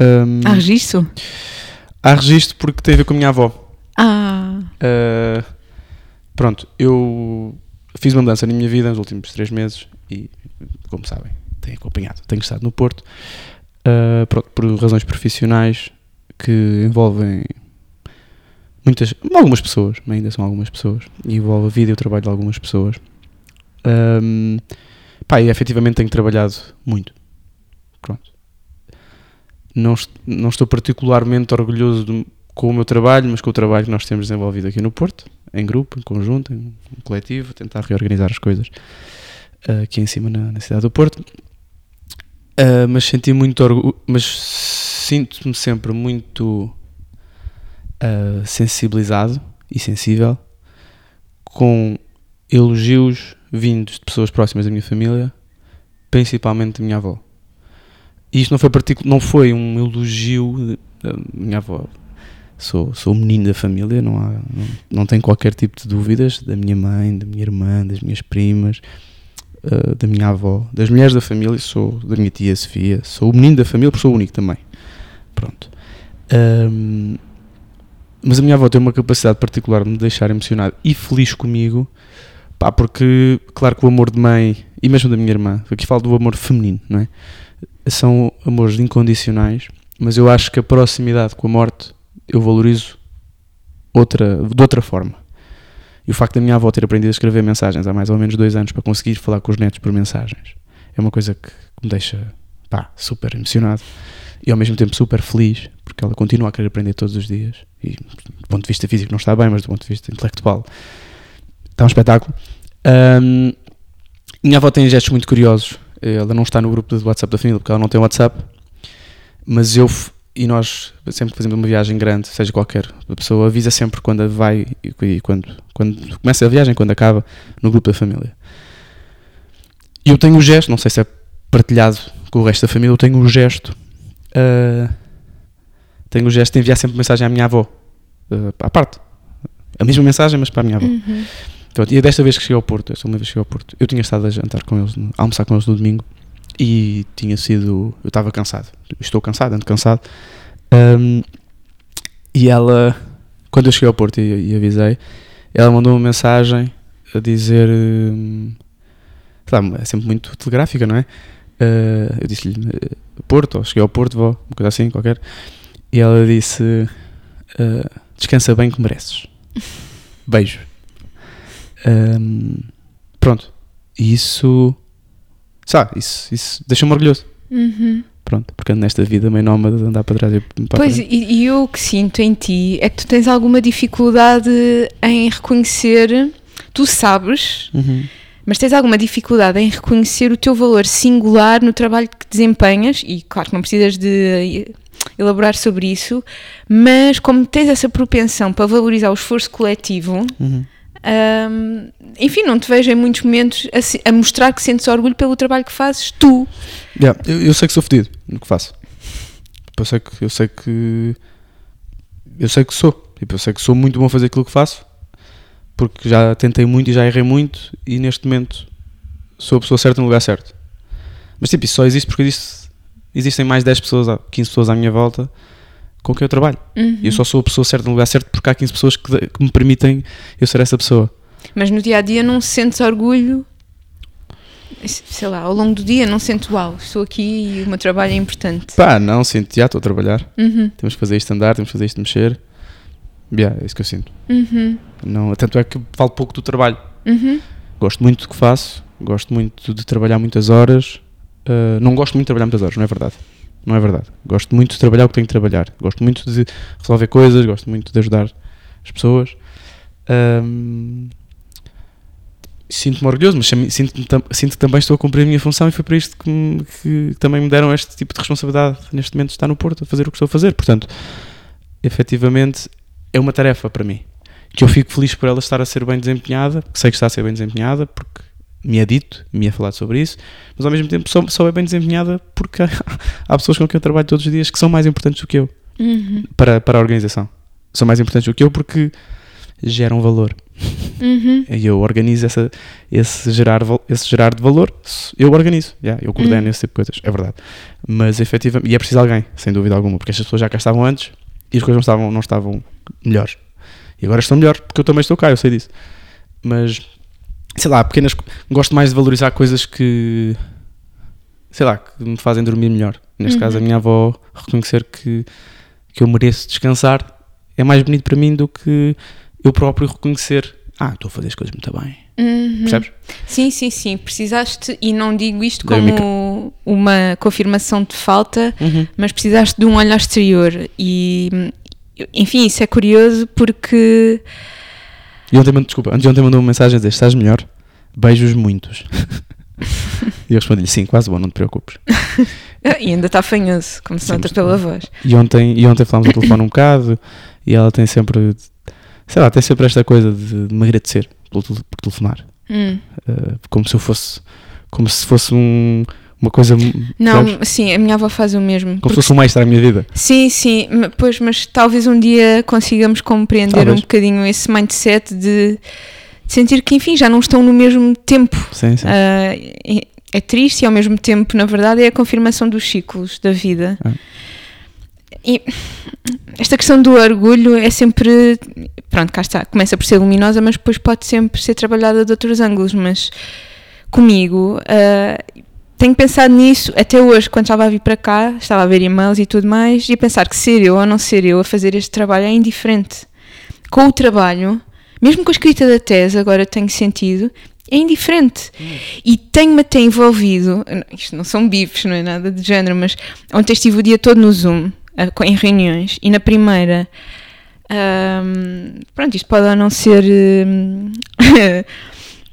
Hum, Há registro? há registro porque tem a ver com a minha avó. Ah. Uh, pronto, eu fiz uma mudança na minha vida nos últimos três meses e, como sabem, tenho acompanhado, tenho estado no Porto, uh, pronto, por razões profissionais que envolvem muitas, algumas pessoas, ainda são algumas pessoas, e envolve a vida e o trabalho de algumas pessoas. Um, pá, e efetivamente tenho trabalhado muito. Pronto. Não, não estou particularmente orgulhoso com o meu trabalho, mas com o trabalho que nós temos desenvolvido aqui no Porto, em grupo, em conjunto, em coletivo, tentar reorganizar as coisas ah, aqui em cima na, na cidade do Porto. Ah, mas senti muito orgulho, mas sinto-me sempre muito ah, sensibilizado e sensível com elogios vindos de pessoas próximas da minha família, principalmente da minha avó. E isto não foi, não foi um elogio da minha avó. Sou, sou o menino da família, não, há, não, não tenho qualquer tipo de dúvidas da minha mãe, da minha irmã, das minhas primas, ah, da minha avó, das mulheres da família, sou da minha tia Sofia, sou o menino da família porque sou o único também. Pronto. Ahm, mas a minha avó tem uma capacidade particular de me deixar emocionado e feliz comigo, pá, porque, claro que o amor de mãe e mesmo da minha irmã, aqui falo do amor feminino, não é? São amores incondicionais, mas eu acho que a proximidade com a morte eu valorizo outra, de outra forma. E o facto da minha avó ter aprendido a escrever mensagens há mais ou menos dois anos para conseguir falar com os netos por mensagens é uma coisa que me deixa pá, super emocionado e ao mesmo tempo super feliz porque ela continua a querer aprender todos os dias e do ponto de vista físico não está bem, mas do ponto de vista intelectual está um espetáculo. Ahm, minha avó tem gestos muito curiosos. Ela não está no grupo do WhatsApp da família porque ela não tem WhatsApp, mas eu e nós sempre que fazemos uma viagem grande, seja qualquer, a pessoa avisa sempre quando vai e quando, quando começa a viagem, quando acaba, no grupo da família. E eu tenho um gesto, não sei se é partilhado com o resto da família, eu tenho um gesto, ah, tenho um gesto de enviar sempre mensagem à minha avó, ah, à parte. A mesma mensagem, mas para a minha avó. Uhum. Pronto, e desta vez que cheguei ao Porto, esta última vez que cheguei ao Porto, eu tinha estado a jantar com eles, a almoçar com eles no domingo e tinha sido. Eu estava cansado, estou cansado, ando cansado. Ahm, e ela, quando eu cheguei ao Porto e, e avisei, ela mandou uma mensagem a dizer. lá, é sempre muito telegráfica, não é? Ah, eu disse-lhe eh, Porto, ou cheguei ao Porto, vó, uma coisa assim, qualquer. E ela disse: ah, Descansa bem que mereces. Beijo. Ahm, pronto. E isso Sabe, isso, isso deixa-me orgulhoso. Pronto, porque nesta vida meio nómada de andar para trás e para Pois, frente. e, e eu o que sinto em ti é que tu tens alguma dificuldade em reconhecer, tu sabes, Uhum. mas tens alguma dificuldade em reconhecer o teu valor singular no trabalho que desempenhas, e claro que não precisas de elaborar sobre isso, mas como tens essa propensão para valorizar o esforço coletivo, Uhum. Hum, enfim, não te vejo em muitos momentos a, a mostrar que sentes orgulho pelo trabalho que fazes tu. Yeah, eu, eu sei que sou fedido no que faço. Tipo, Eu sei que eu sei que eu sei que sou. Tipo, eu sei que sou muito bom a fazer aquilo que faço porque já tentei muito e já errei muito e neste momento sou a pessoa certa no lugar certo. Mas tipo, isso só existe porque existe, existem mais 10 pessoas, 15 pessoas à minha volta com quem eu trabalho. E eu só sou a pessoa certa no lugar certo porque há 15 pessoas que, que me permitem eu ser essa pessoa. Mas no dia a dia não sentes orgulho, sei lá, ao longo do dia não sento, uau, estou aqui e o meu trabalho é importante. Pá, não, sinto, já estou a trabalhar. Uhum, Temos que fazer isto andar, temos que fazer isto mexer. Yeah, é isso que eu sinto. uhum, Não, tanto é que falo pouco do trabalho. uhum, Gosto muito do que faço, gosto muito de trabalhar muitas horas. Uh, não gosto muito de trabalhar muitas horas, não é verdade. Não é verdade. Gosto muito de trabalhar o que tenho que trabalhar. Gosto muito de resolver coisas, gosto muito de ajudar as pessoas. Um, Sinto-me orgulhoso, mas sinto, sinto que também estou a cumprir a minha função e foi para isto que, que também me deram este tipo de responsabilidade neste momento de estar no Porto a fazer o que estou a fazer. Portanto, efetivamente, é uma tarefa para mim que eu fico feliz por ela estar a ser bem desempenhada, que sei que está a ser bem desempenhada, porque me é dito, me é falado sobre isso, mas ao mesmo tempo só, só é bem desempenhada porque há, há pessoas com quem eu trabalho todos os dias que são mais importantes do que eu uhum, para, para a organização. São mais importantes do que eu porque geram valor. uhum, E eu organizo essa, esse, gerar, esse gerar de valor, eu organizo, yeah, eu coordeno Hum. esse tipo de coisas, é verdade. Mas efetivamente, e é preciso alguém, sem dúvida alguma, porque estas pessoas já cá estavam antes e as coisas não estavam, não estavam melhores. E agora estão melhores, porque eu também estou cá, eu sei disso. Mas, sei lá, pequenas. Gosto mais de valorizar coisas que. sei lá, que me fazem dormir melhor. Neste Uhum. caso, a minha avó reconhecer que, que eu mereço descansar é mais bonito para mim do que eu próprio reconhecer. Ah, estou a fazer as coisas muito bem. uhum. Percebes? Sim, sim, sim. Precisaste, e não digo isto como uma confirmação de falta, Uhum. mas precisaste de um olhar exterior. E, enfim, isso é curioso porque. E ontem, desculpa, antes de ontem mandou uma mensagem a dizer: estás melhor? Beijos muitos. e eu respondi-lhe: sim, quase bom, não te preocupes. E ainda está fanhoso, como se nota pela voz. E ontem, e ontem falámos ao telefone um bocado e ela tem sempre, sei lá, tem sempre esta coisa de, de me agradecer por, por telefonar. Hum. Uh, como se eu fosse, como se fosse um, uma coisa, Não, percebes? sim, a minha avó faz o mesmo. como se fosse um extra à minha vida. Sim, sim, pois, mas talvez um dia consigamos compreender Talvez. um bocadinho esse mindset de, de sentir que, enfim, já não estão no mesmo tempo. Sim, sim. Ah, é- triste e ao mesmo tempo, na verdade, é a confirmação dos ciclos da vida. É. E esta questão do orgulho é sempre. Pronto, cá está, começa por ser luminosa, mas depois pode sempre ser trabalhada de outros ângulos. Mas comigo, ah, tenho pensado nisso até hoje, quando estava a vir para cá, estava a ver e-mails e tudo mais, e a pensar que ser eu ou não ser eu a fazer este trabalho é indiferente. Com o trabalho, mesmo com a escrita da tese, agora tenho sentido, é indiferente. E tenho-me até envolvido, isto não são bifes, não é nada de género, mas ontem estive o dia todo no Zoom, em reuniões, e na primeira, ahm, pronto, isto pode ou não ser hum,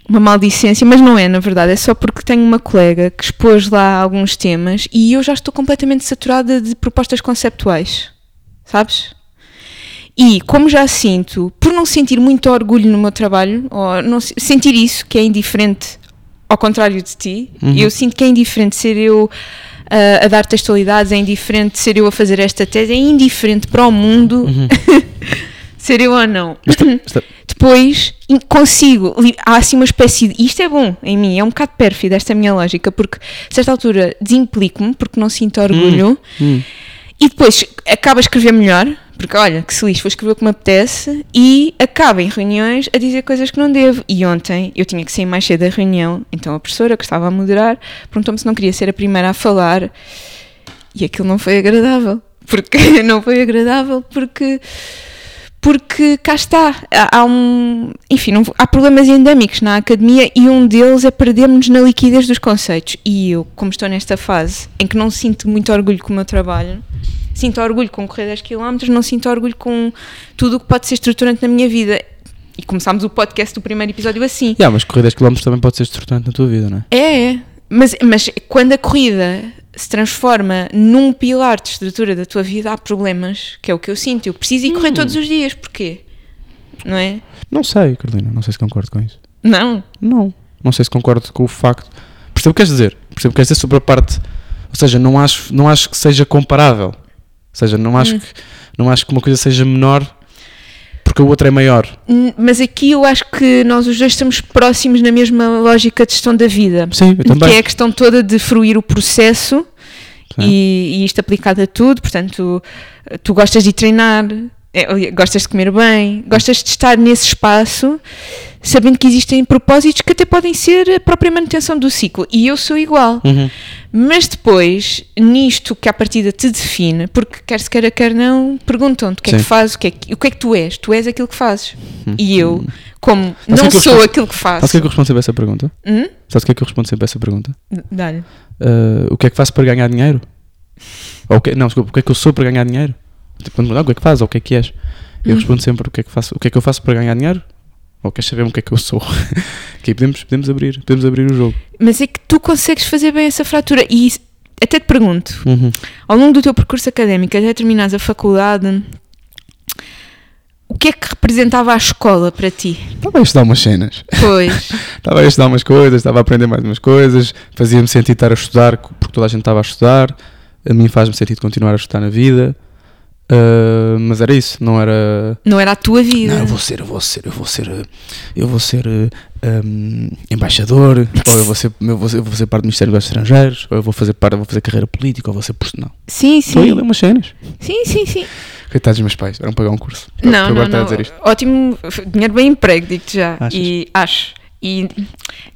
uma maldicência, mas não é, na verdade, é só porque tenho uma colega que expôs lá alguns temas e eu já estou completamente saturada de propostas conceptuais, sabes? E como já sinto, por não sentir muito orgulho no meu trabalho, ou não se- sentir isso, que é indiferente, ao contrário de ti, Uhum. eu sinto que é indiferente ser eu ah, a dar textualidades, é indiferente ser eu a fazer esta tese, é indiferente para o mundo ser eu ou não. Está- Depois in- consigo, li- há assim uma espécie de. Isto é bom em mim, é um bocado pérfido esta minha lógica, porque a certa altura desimplico-me, porque não sinto orgulho, Hum. e depois acabo a escrever melhor, porque olha, que se lixo, vou escrever o que me apetece, e acabo em reuniões a dizer coisas que não devo. E ontem eu tinha que sair mais cedo da reunião, então a professora que estava a moderar perguntou-me se não queria ser a primeira a falar, e aquilo não foi agradável. Porque não foi agradável porque porque cá está, há, um, enfim, não há problemas endémicos na academia e um deles é perdermos na liquidez dos conceitos. E eu, como estou nesta fase em que não sinto muito orgulho com o meu trabalho, sinto orgulho com correr 10 km, não sinto orgulho com tudo o que pode ser estruturante na minha vida. E começámos o podcast do primeiro episódio assim. Yeah, mas correr 10 km também pode ser estruturante na tua vida, não é? É, é. Mas, mas quando a corrida se transforma num pilar de estrutura da tua vida, há problemas, que é o que eu sinto. Eu preciso ir correr todos os dias. Porquê? Não é? Não sei, Carolina, não sei se concordo com isso. Não. Não. Não sei se concordo com o facto. Percebo o que queres dizer. Percebo o que queres dizer sobre a parte. Ou seja, não acho, não acho que seja comparável. Ou seja, não acho, Hum. que, não acho que uma coisa seja menor porque a outra é maior. Mas aqui eu acho que nós os dois estamos próximos na mesma lógica de gestão da vida. Sim, eu também. Que é a questão toda de fruir o processo e, e isto aplicado a tudo. Portanto, tu gostas de treinar, é, gostas de comer bem, gostas de estar nesse espaço, sabendo que existem propósitos que até podem ser a própria manutenção do ciclo. E eu sou igual. Uhum. Mas depois, nisto que à partida te define, porque quer se queira, quer não, perguntam-te o que é que Sim. fazes, o que é que, o que é que tu és. Tu és aquilo que fazes. E eu, como não que é sou aquilo que Sabes faço. o que é que eu respondo sempre a essa pergunta? Hum? Sabes o que é que eu respondo sempre a essa pergunta? Dá-lhe. Uh, o que é que faço para ganhar dinheiro? Ou o que, não, desculpa, o que é que eu sou para ganhar dinheiro? Tipo, Quando me "Ah, o que é que fazes ou o que é que és? Eu Hum. respondo sempre o que é que faço, o que é que eu faço para ganhar dinheiro? Ou queres saber o que é que eu sou? que aí podemos, podemos abrir, podemos abrir o jogo. Mas é que tu consegues fazer bem essa fratura. E até te pergunto, Uhum. ao longo do teu percurso académico, até terminares a faculdade, o que é que representava a escola para ti? Estava a estudar umas cenas. Pois. Estava a estudar umas coisas, estava a aprender mais umas coisas, fazia-me sentido estar a estudar porque toda a gente estava a estudar, a mim faz-me sentido continuar a estudar na vida, Uh, mas era isso, não era. Não era a tua vida. Não, eu vou ser, eu vou ser, eu vou ser, eu vou ser um, embaixador, ou eu vou ser, eu vou ser, eu vou ser parte do Ministério dos Estrangeiros, ou eu vou fazer parte, vou fazer carreira política, ou vou ser personal. Sim, sim. ler umas cenas. Sim, sim, sim. Coitados dos meus pais, eram pagar um curso. Não, Para não, não. dizer isto. Ótimo, dinheiro bem emprego, digo-te já. Achas? E acho. E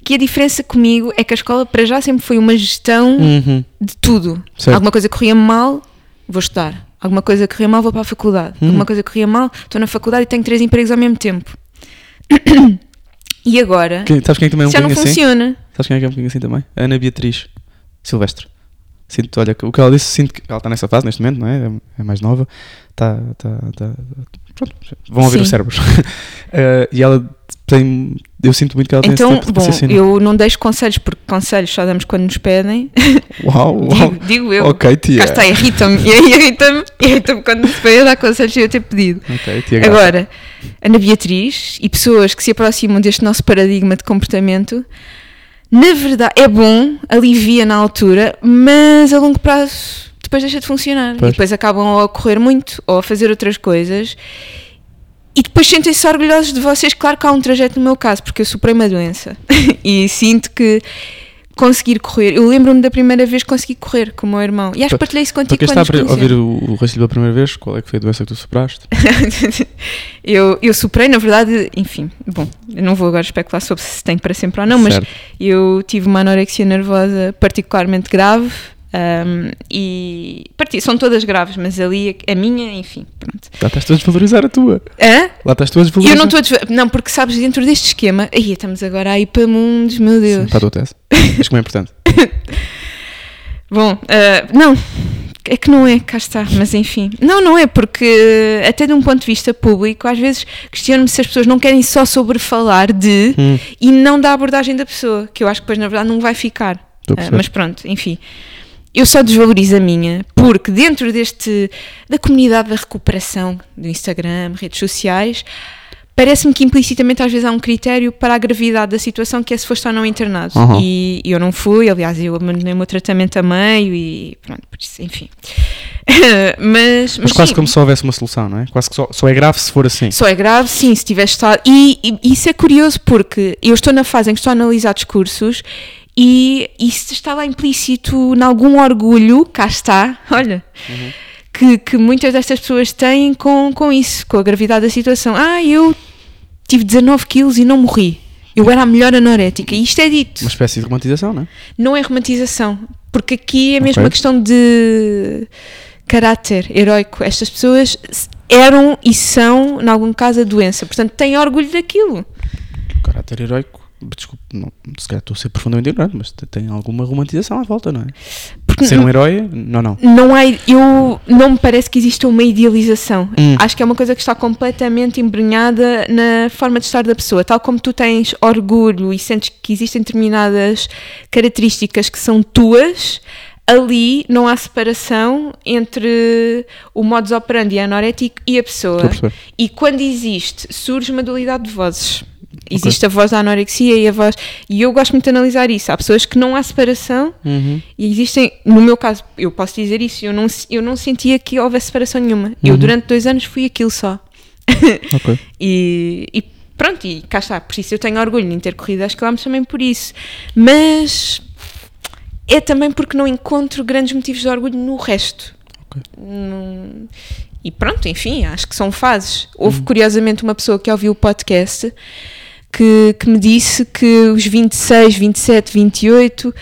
que a diferença comigo é que a escola para já sempre foi uma gestão Uhum. de tudo. Certo. Alguma coisa corria mal, vou estudar. Alguma coisa corria mal, vou para a faculdade. Hum. Alguma coisa corria mal, estou na faculdade e tenho três empregos ao mesmo tempo. E agora, Quem, sabes quem é que também é um já não assim? funciona. Sabes quem é que é um bocadinho assim também? A Ana Beatriz Silvestre. Sinto, olha, o que ela disse, sinto que ela está nessa fase neste momento, não é? É- É mais nova. Está, está, está, pronto, vão ouvir Sim. os cérebros. Eh, e ela tem, eu sinto muito que ela tem Então, esse tipo de bom, eu não deixo conselhos, porque conselhos só damos quando nos pedem. Uau, uau. Digo, digo eu. Ok, tia. Cá está, irrita-me. E irrita-me, irrita-me quando se a dar conselhos sem eu ter pedido. Ok, tia Graça. Agora, Ana Beatriz e pessoas que se aproximam deste nosso paradigma de comportamento, na verdade, é bom, alivia na altura, mas a longo prazo depois deixa de funcionar. Pois. E depois acabam ou a correr muito ou a fazer outras coisas. E depois sentem-se orgulhosos de vocês. Claro que há um trajeto no meu caso, porque eu superei uma doença. e sinto que conseguir correr. Eu lembro-me da primeira vez que consegui correr com o meu irmão. E acho que partilhei isso contigo quando está a ouvir o, o raciocínio pela primeira vez, qual é que foi a doença que tu superaste? eu, eu superei, na verdade, enfim, bom, não vou agora especular sobre se tem para sempre ou não, mas Certo. eu tive uma anorexia nervosa particularmente grave um, e parti, são todas graves, mas ali a, a minha, enfim, pronto. Lá estás tu a desvalorizar a tua. Hã? Lá estás tu a desvalorizar. eu não estou a desva- Não, porque sabes, dentro deste esquema, aí estamos agora aí para mundos, meu Sim, Deus. Para a tua tese. Acho que é importante. Bom, ah, não, é que não é, cá está, mas enfim. Não, não é, porque até de um ponto de vista público, às vezes questiono-me se as pessoas não querem só sobre falar de Hum. e não da abordagem da pessoa, que eu acho que depois na verdade não vai ficar. Ah, perceber. mas pronto, enfim. Eu só desvalorizo a minha, porque dentro deste da comunidade da recuperação do Instagram, redes sociais, parece-me que implicitamente às vezes há um critério para a gravidade da situação que é se foste ou não internado. Uhum. E eu não fui, aliás, eu abandonei o meu tratamento a meio e pronto, por isso, enfim. mas, mas, Mas quase sim, como se houvesse uma solução, não é? Quase que só, só é grave se for assim. só é grave, sim, se tiver estado. E, e isso é curioso porque eu estou na fase em que estou a analisar discursos e isso está lá implícito em algum orgulho, cá está, olha, que, que muitas destas pessoas têm com, com isso, com a gravidade da situação. Ah, eu tive 19 quilos e não morri. Eu era a melhor anorética. E isto é dito. Uma espécie de romantização, não é? Não é romantização, porque aqui é mesmo Ok. uma questão de caráter heroico. Estas pessoas, eram e são, em algum caso, a doença. Portanto, têm orgulho daquilo. Caráter heróico, desculpe, não, se calhar estou a ser profundamente ignorante, mas te- tem alguma romantização à volta, não é? Porque Ser um herói, não, não. não há, eu não me parece que exista uma idealização. Hum. Acho que é uma coisa que está completamente embrenhada na forma de estar da pessoa. Tal como tu tens orgulho e sentes que existem determinadas características que são tuas, ali não há separação entre o modus operandi anorético e a pessoa. A. E quando existe, surge uma dualidade de vozes. Existe a voz da anorexia e a voz. E eu gosto muito de analisar isso. Há pessoas que não há separação Uhum. e existem, no meu caso, eu posso dizer isso, eu não, eu não sentia que houvesse separação nenhuma. Uhum. Eu, durante dois anos, fui aquilo só. Ok. E, e pronto, e cá está. Por isso eu tenho orgulho em ter corrido às quilómetros também por isso. Mas é também porque não encontro grandes motivos de orgulho no resto. Ok. Não- E pronto, enfim, acho que são fases. Houve Uhum. curiosamente uma pessoa que ouviu o podcast que, que me disse que os 26, 27, 28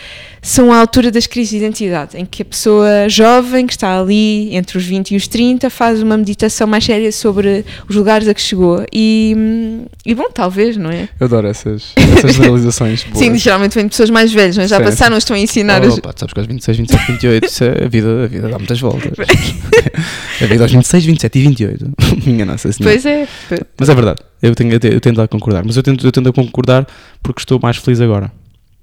são a altura das crises de identidade, em que a pessoa jovem que está ali entre os 20 e os 30 faz uma meditação mais séria sobre os lugares a que chegou. E, hum, e bom, talvez, não é? Eu adoro essas, essas generalizações. boas. Sim, geralmente vem de pessoas mais velhas, mas já Sim, passaram, estão a ensinar. Oh, as- pá, sabes que aos 26, 27, 28, isso é, a, vida, a vida dá muitas voltas. a vida aos 26, 27 e 28. Minha Nossa Senhora. Pois é. Mas é verdade, eu, tenho, eu, te- eu tento a concordar. Mas eu tento, eu tento a concordar porque estou mais feliz agora.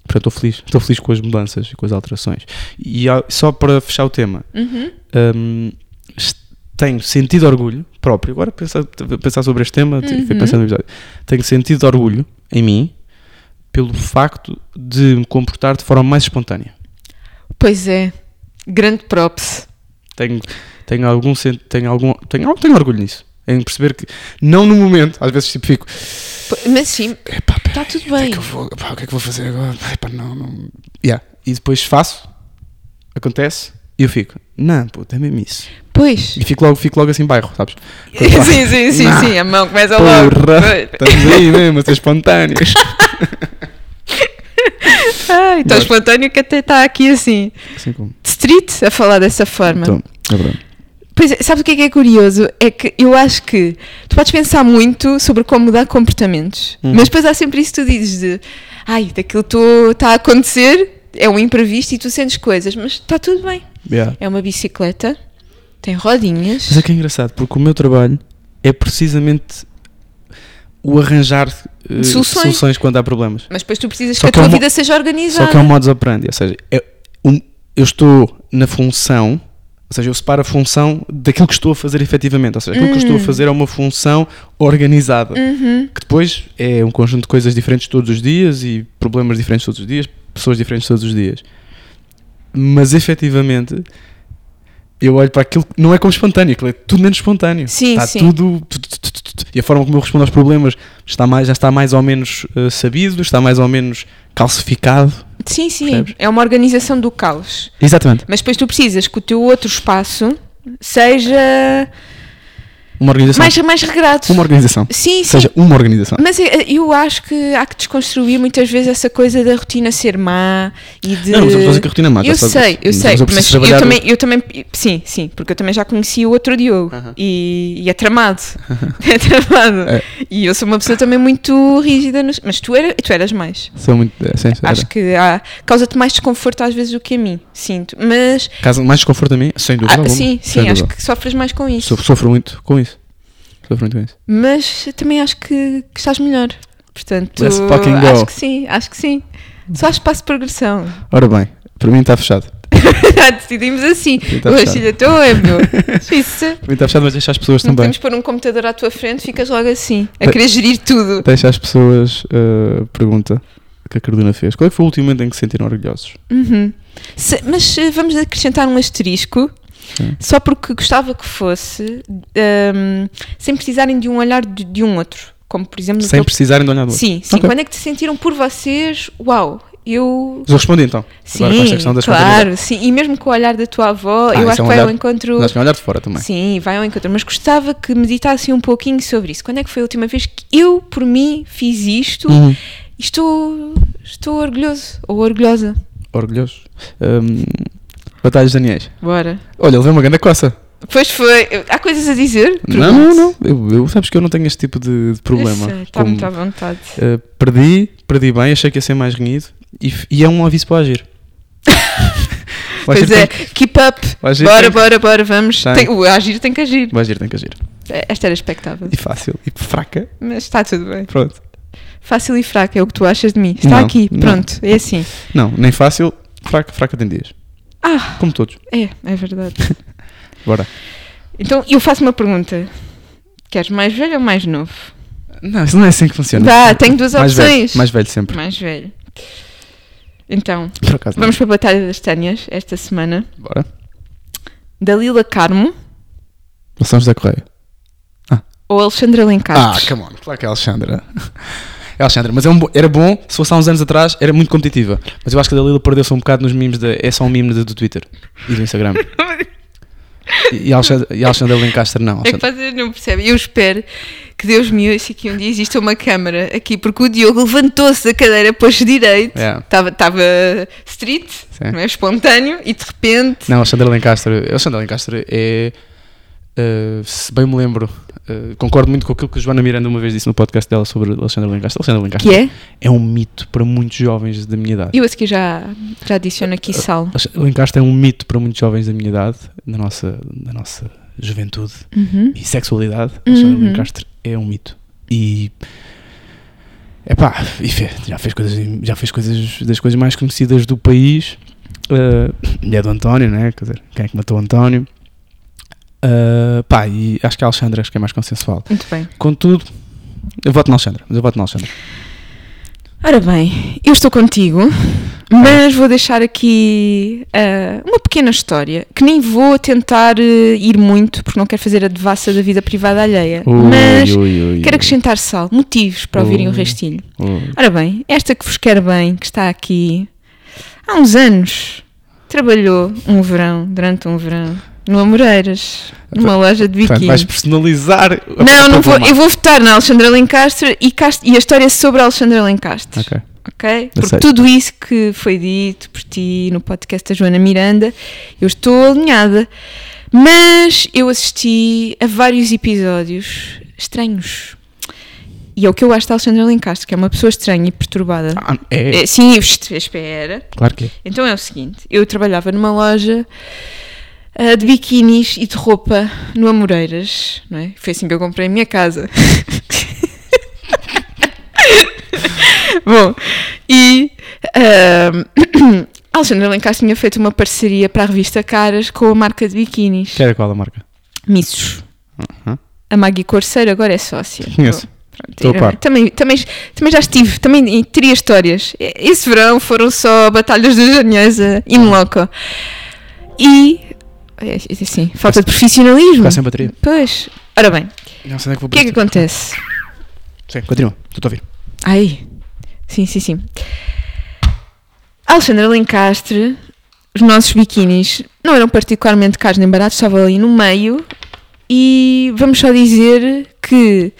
Portanto, estou feliz. Estou feliz com as mudanças e com as alterações. E há- só para fechar o tema, Uhum. hum, est- tenho sentido orgulho próprio. Agora, pensar, pensar sobre este tema, Uhum. pensando no episódio. Tenho sentido orgulho em mim pelo facto de me comportar de forma mais espontânea. Pois é. Grande props. Tenho, tenho algum tenho algum tenho, tenho orgulho nisso. Em perceber que, não no momento, às vezes tipo, fico, Mas sim, está tudo o que, é bem. que eu vou, pá, o que é que eu vou fazer agora? Epá, não, não. Yeah. E depois faço, acontece, e eu fico, não, puta, é mesmo isso. Pois. E fico logo, fico logo assim bairro, sabes? sim, sim, sim, Nah. sim. A mão começa logo. Porra, Pois. estamos aí mesmo a ser espontâneos. Ai, tão espontâneo que até está aqui assim. Assim como. De street a falar dessa forma. Então, é verdade. Pois é, sabe o que é que é curioso? É que eu acho que tu podes pensar muito sobre como mudar comportamentos, Uhum. mas depois há sempre isso que tu dizes de ai, daquilo está a acontecer, é um imprevisto e tu sentes coisas, mas está tudo bem. Yeah. É uma bicicleta, tem rodinhas. Mas é que é engraçado, porque o meu trabalho é precisamente o arranjar eh, Soluções. soluções quando há problemas. Mas depois tu precisas Só que a que é tua uma- vida seja Só organizada. que é um modus operandi, ou seja, é um- eu estou na função, ou seja, eu separo a função daquilo que estou a fazer efetivamente, ou seja, aquilo que eu estou a fazer é uma função organizada, Uhum. que depois é um conjunto de coisas diferentes todos os dias e problemas diferentes todos os dias, pessoas diferentes todos os dias. Mas efetivamente eu olho para aquilo que não é como espontâneo, aquilo é tudo menos espontâneo. Sim, está sim. tudo. tu, tu, tu, tu, tu. E a forma como eu respondo aos problemas está mais, já está mais ou menos eh, sabido, está mais ou menos calcificado. Sim, sim. Percebes? É uma organização do caos. Exatamente. Mas depois tu precisas que o teu outro espaço seja Uma organização. mais, mais regrado. Uma organização. Sim, sim. Seja uma organização. Mas eu- eu acho que há que desconstruir muitas vezes essa coisa da rotina ser má e de. Não, mas eu estou a dizer que a rotina. Eu só- sei, eu mas sei, eu mas preciso eu trabalhar- também, eu também, sim, sim, porque eu também já conheci o outro Diogo Aham. e, e é tramado, é tramado. É. E eu sou uma pessoa também muito rígida, nos- mas tu, era, tu eras mais. Sou muito. É, sim, era. Acho que há- causa-te mais desconforto às vezes do que a mim, sinto. Mas, Caso mais desconforto a mim, sem dúvida. ah, sim, Sem sim, acho dúvida. que sofres mais com isso. Sofro, sofro muito com isso. Mas também acho que, que estás melhor. Portanto, Let's fucking go. acho que sim, acho que sim. Só há espaço de progressão. Ora bem, para mim está fechado. Já decidimos assim. Hoje ainda estou, é meu. Isso. Para mim está fechado, mas deixa as pessoas Não também. podemos pôr um computador à tua frente, ficas logo assim, a Te- querer gerir tudo. Deixa as pessoas. uh, pergunta que a Carolina fez. Qual é que foi o último momento em que se sentiram orgulhosos? Uhum. Se- mas eh, vamos acrescentar um asterisco, Sim. só porque gostava que fosse, ehm, sem precisarem de um olhar de, de um outro. Como, por exemplo, Sem precisarem de olhar do outro. Sim, sim. Ok. Quando é que te sentiram por vocês? Uau, eu. Mas eu respondi então. Sim, Agora com esta questão da espontaneidade. claro, sim. E mesmo com o olhar da tua avó, Ah, eu acho é um que vai ao encontro. Acho que é um olhar de fora também. Sim, vai ao encontro. Mas gostava que meditassem um pouquinho sobre isso. Quando é que foi a última vez que eu, por mim, fiz isto Uhum. e estou, estou orgulhoso ou orgulhosa? Orgulhoso. Um, Batalhas Daniels. Bora. Olha, ele veio uma grande coça. Pois foi. Há coisas a dizer? Não, não, não. Eu, eu- sabes que eu não tenho este tipo de, de problema. Está Como, muito à vontade. eh, perdi, perdi bem, achei que ia ser mais renhido e, f- e é um aviso para o agir. O Pois agir é, tem keep up. o agir Bora, tem- bora, bora, vamos. Tem. Tem- o agir tem que agir. O agir tem que agir. Esta era expectável. E fácil, e fraca, Mas está tudo bem. pronto. Fácil e fraca é o que tu achas de mim. Está Não, aqui, não. pronto. É assim. Não, nem fácil, fraca, fraca tem dias. Ah, Como todos. é, é verdade. Bora. então, eu faço uma pergunta. Queres mais velho ou mais novo? Não, isso não é assim que funciona. Dá, tenho duas mais velho, opções. mais velho sempre. Mais velho. Então, acaso não. vamos para a Batalha das Tânias esta semana. Bora. Dalila Carmo Ou São José Correia. ou Alexandra Ah, Lencastre? come on. Claro que é Alexandra. É a Alexandra, mas é um era bom, se fosse há uns anos atrás, era muito competitiva. Mas eu acho que a Dalila perdeu-se um bocado nos memes, da é só um meme do Twitter e do Instagram. E, e a Alexandra, e a Alexandra Lencastre não. É que vocês não percebem. Eu espero que Deus me ouça que um dia exista uma câmara aqui, porque o Diogo levantou-se da cadeira, pôs direito, É. estava estava street, Sim. não é? espontâneo, e de repente. Não, a Alexandra Lencastre, a Alexandra Lencastre é, eh, se bem me lembro, eh, concordo muito com aquilo que a Joana Miranda uma vez disse no podcast dela sobre a Alexandra Lencastre. A Alexandra Lencastre Que é? é um mito para muitos jovens da minha idade. Eu a seguir já, já adiciono aqui sal. A Lencastre é um mito para muitos jovens da minha idade, da nossa, da nossa juventude Uhum. e sexualidade. A Alexandra Uhum. Lencastre é um mito. E. Epá, e já fez coisas, já fez coisas das coisas mais conhecidas do país. Uh, mulher do António, né? Quer dizer, quem é que matou o António? Uh, pá, e acho que a Alexandra acho que é mais consensual. Muito bem. Contudo, eu voto na Alexandra, mas eu voto na Alexandra. Ora bem, eu estou contigo, mas vou deixar aqui ah, uma pequena história que nem vou tentar eh, ir muito porque não quero fazer a devassa da vida privada alheia. mas ui, ui, quero acrescentar sal, motivos para ouvirem o Ui. restilho. ui. Ora bem, esta que vos quer bem, que está aqui há uns anos, trabalhou um verão, durante um verão, no Amoreiras, numa loja de Portanto, biquíni. vais personalizar. a- Não, não vou. Eu vou votar na Alexandra Lencastre e, cast- e a história é sobre a Alexandra Lencastre. Ok. Ok? Porque Aceito. tudo isso que foi dito por ti no podcast da Joana Miranda, eu estou alinhada. Mas eu assisti a vários episódios estranhos. E é o que eu acho da Alexandra Lencastre, que é uma pessoa estranha e perturbada. Ah, é, É, sim, espera. claro que é. Então é o seguinte: eu trabalhava numa loja ah, de biquínis e de roupa no Amoreiras, não é? Foi assim que eu comprei a minha casa. Bom, e ah, a Alexandra Lencastre tinha feito uma parceria para a revista Caras com a marca de biquínis, Que era qual a marca? Missos. Uhum. A Maggie Corseiro agora é sócia. Conheço. Pronto, era- também, também, também já estive, também teria histórias. Esse verão foram só batalhas de Janhesa in loco. E, é, assim, falta de profissionalismo. Ficar sem bateria. Pois, ora bem, Não sei onde é que vou o que é que acontece? Sim, continua. Estou a ouvir. Ai, sim, sim, sim. Alexandra Lencastre, os nossos biquínis não eram particularmente caros nem baratos, estavam ali no meio e vamos só dizer que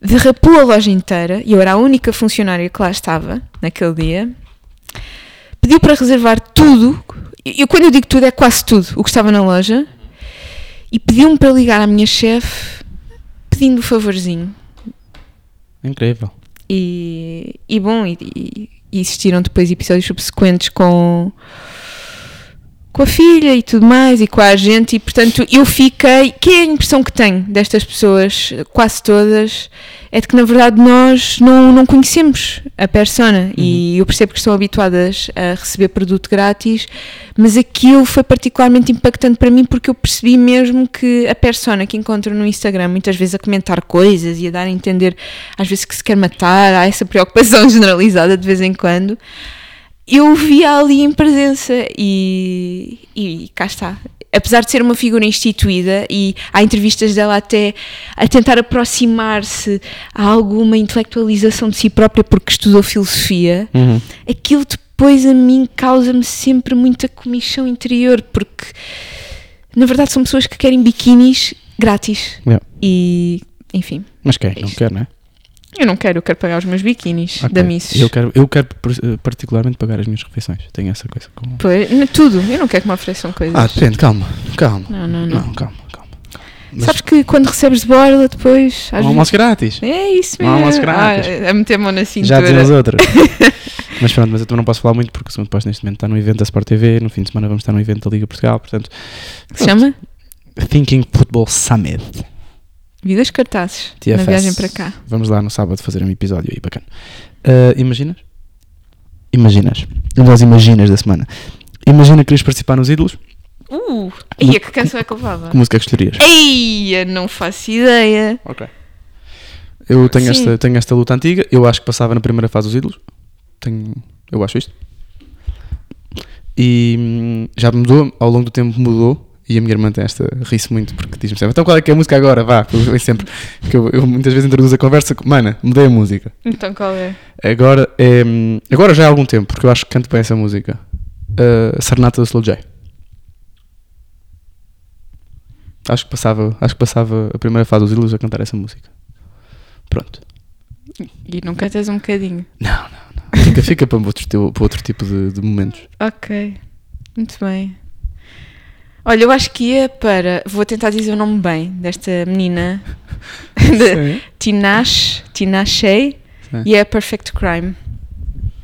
derrapou a loja inteira e eu era a única funcionária que lá estava naquele dia. Pediu para reservar tudo, eu, quando eu digo tudo é quase tudo o que estava na loja, e pediu-me para ligar à minha chefe pedindo o favorzinho. Incrível. E, e bom, e, e- e existiram depois episódios subsequentes com, com a filha e tudo mais, e com a gente, e portanto eu fiquei. Que é a impressão que tenho destas pessoas, quase todas, é de que na verdade nós não, não conhecemos a persona e eu percebo que estão habituadas a receber produto grátis, mas aquilo foi particularmente impactante para mim porque eu percebi mesmo que a persona que encontro no Instagram, muitas vezes a comentar coisas e a dar a entender, às vezes que se quer matar, há essa preocupação generalizada de vez em quando. Eu via ali em presença e, e cá está. Apesar de ser uma figura instituída e há entrevistas dela até a tentar aproximar-se a alguma intelectualização de si própria porque estudou filosofia, Uhum. aquilo depois a mim causa-me sempre muita comichão interior, porque na verdade são pessoas que querem biquinis grátis. Yeah. E, enfim, Mas quer, É não quer, não é? Eu não quero, eu quero pagar os meus biquinis Ok. da Misses. Eu quero, eu quero eh, particularmente pagar as minhas refeições. Tenho essa coisa. Com... Pois, tudo, eu não quero que me ofereçam coisas. Ah, depende, calma, calma. Não, não, não. Não, calma, calma. Mas Sabes que quando recebes de borla depois. um almoço grátis. É isso mesmo. almoço grátis. Ah, a meter a mão na Já cintura. diziam as outras. mas pronto, mas eu também não posso falar muito porque o segundo posto neste momento está no evento da Sport TV. No fim de semana vamos estar no evento da Liga Portugal. Portanto, Que se chama? Thinking Football Summit. Vi dois cartazes na TFS. viagem para cá. Vamos lá no sábado fazer um episódio aí bacana. Ah, imaginas? Imaginas. Um das imaginas da semana. Imagina que querias participar nos ídolos. Uh! Ia, que canção é que eu levava? Que música é que escolherias? Eia, não faço ideia. Ok. Eu tenho Sim. esta, tenho esta luta antiga. Eu acho que passava na primeira fase dos ídolos. Tenho, eu acho isto. E hum, já mudou, ao longo do tempo mudou. E a minha irmã tem esta, ri-se muito porque diz-me sempre: Então qual é que é a música agora? Vá, eu, sempre. Que eu, eu muitas vezes introduzo a conversa com: Mana, mudei a música. Então qual é? Agora é. Agora já há algum tempo, porque eu acho que canto bem essa música. Uh, Serenata do Slow J. Acho que passava, acho que passava a primeira fase dos ídolos a cantar essa música. Pronto. E não cantas um bocadinho. Não, não, não. Fica, fica para, outro, tipo- para outro tipo de, de momentos. Ok, muito bem. Olha, eu acho que ia para. Vou tentar dizer o nome bem desta menina. de Tinashe, Tinashe. E é Perfect Crime.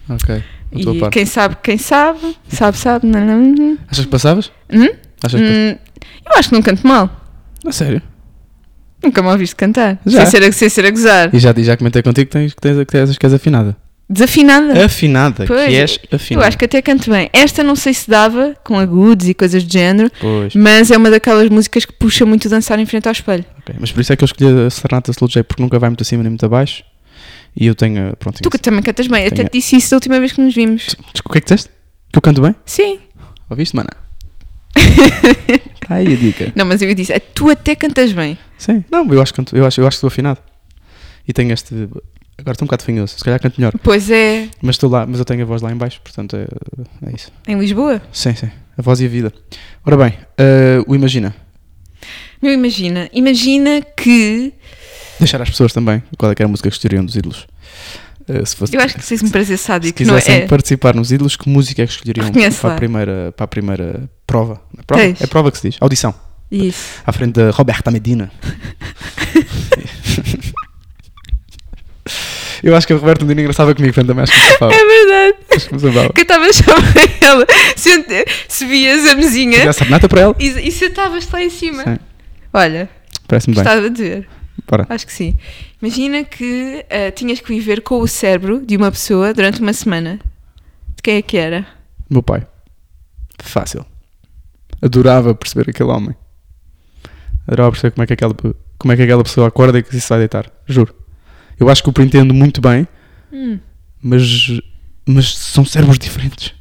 Ok. E quem sabe, quem sabe, sabe, sabe. Não, não, não. Achas que passavas? Hum? Achas que Hum, eu acho que não canto mal. A sério? Nunca me ouviste cantar. Já. Sem ser, a, sem ser a gozar. E já, e já comentei contigo que tens, que tens, que tens, que és afinada. Desafinada. Afinada, Pois, que és Eu afinada. acho que até canto bem. Esta não sei se dava, com agudos e coisas do género, Pois. mas é uma daquelas músicas que puxa muito dançar em frente ao espelho. Ok, Mas por isso é que eu escolhi a Serenata Slow J, porque nunca vai muito acima nem muito abaixo. E eu tenho. Pronto, Tu que também cantas bem, até Tenho- te disse isso da última vez que nos vimos. Desculpa, o que é que disseste? Que eu canto bem? Sim. Ouviste, mana? Está aí a dica. Não, mas eu disse, "Ah, tu até cantas bem. Sim. Não, eu acho que canto, eu acho, eu acho que estou afinado. E tenho este. Agora estou um bocado fanhoso, se calhar canto melhor. Pois é, Mas estou lá, mas eu tenho a voz lá em baixo, portanto é, é isso. em Lisboa. Sim, sim. A voz e a vida. Ora bem, eh, o Imagina. Meu, imagina, imagina que. Deixar às pessoas também qual é que era a música que escolheriam dos ídolos. Eh, se fosse, Eu acho que um prazer se sádico, não quisessem é? participar nos ídolos, que música é que escolheriam para a, primeira, para a primeira prova? É prova? Tens. É prova que se diz. Audição. Isso. À frente da Roberta Medina. Eu acho que a Roberta Medina engraçava comigo, portanto também acho que me safava. É verdade. Acho que me safava. Cantavas só para ela. Se- Subias a mesinha a nata para ela? e, e sentavas-te lá em cima. Sim. Olha, Parece-me bem. gostava de ver. Bora. Acho que sim. Imagina que ah, tinhas que viver com o cérebro de uma pessoa durante uma semana. De quem é que era? Meu pai. Fácil. Adorava perceber aquele homem. Adorava perceber como é que aquela, como é que aquela pessoa acorda e que se vai deitar. Juro. Eu acho que o entendo muito bem, Hum. mas, mas são cérebros diferentes.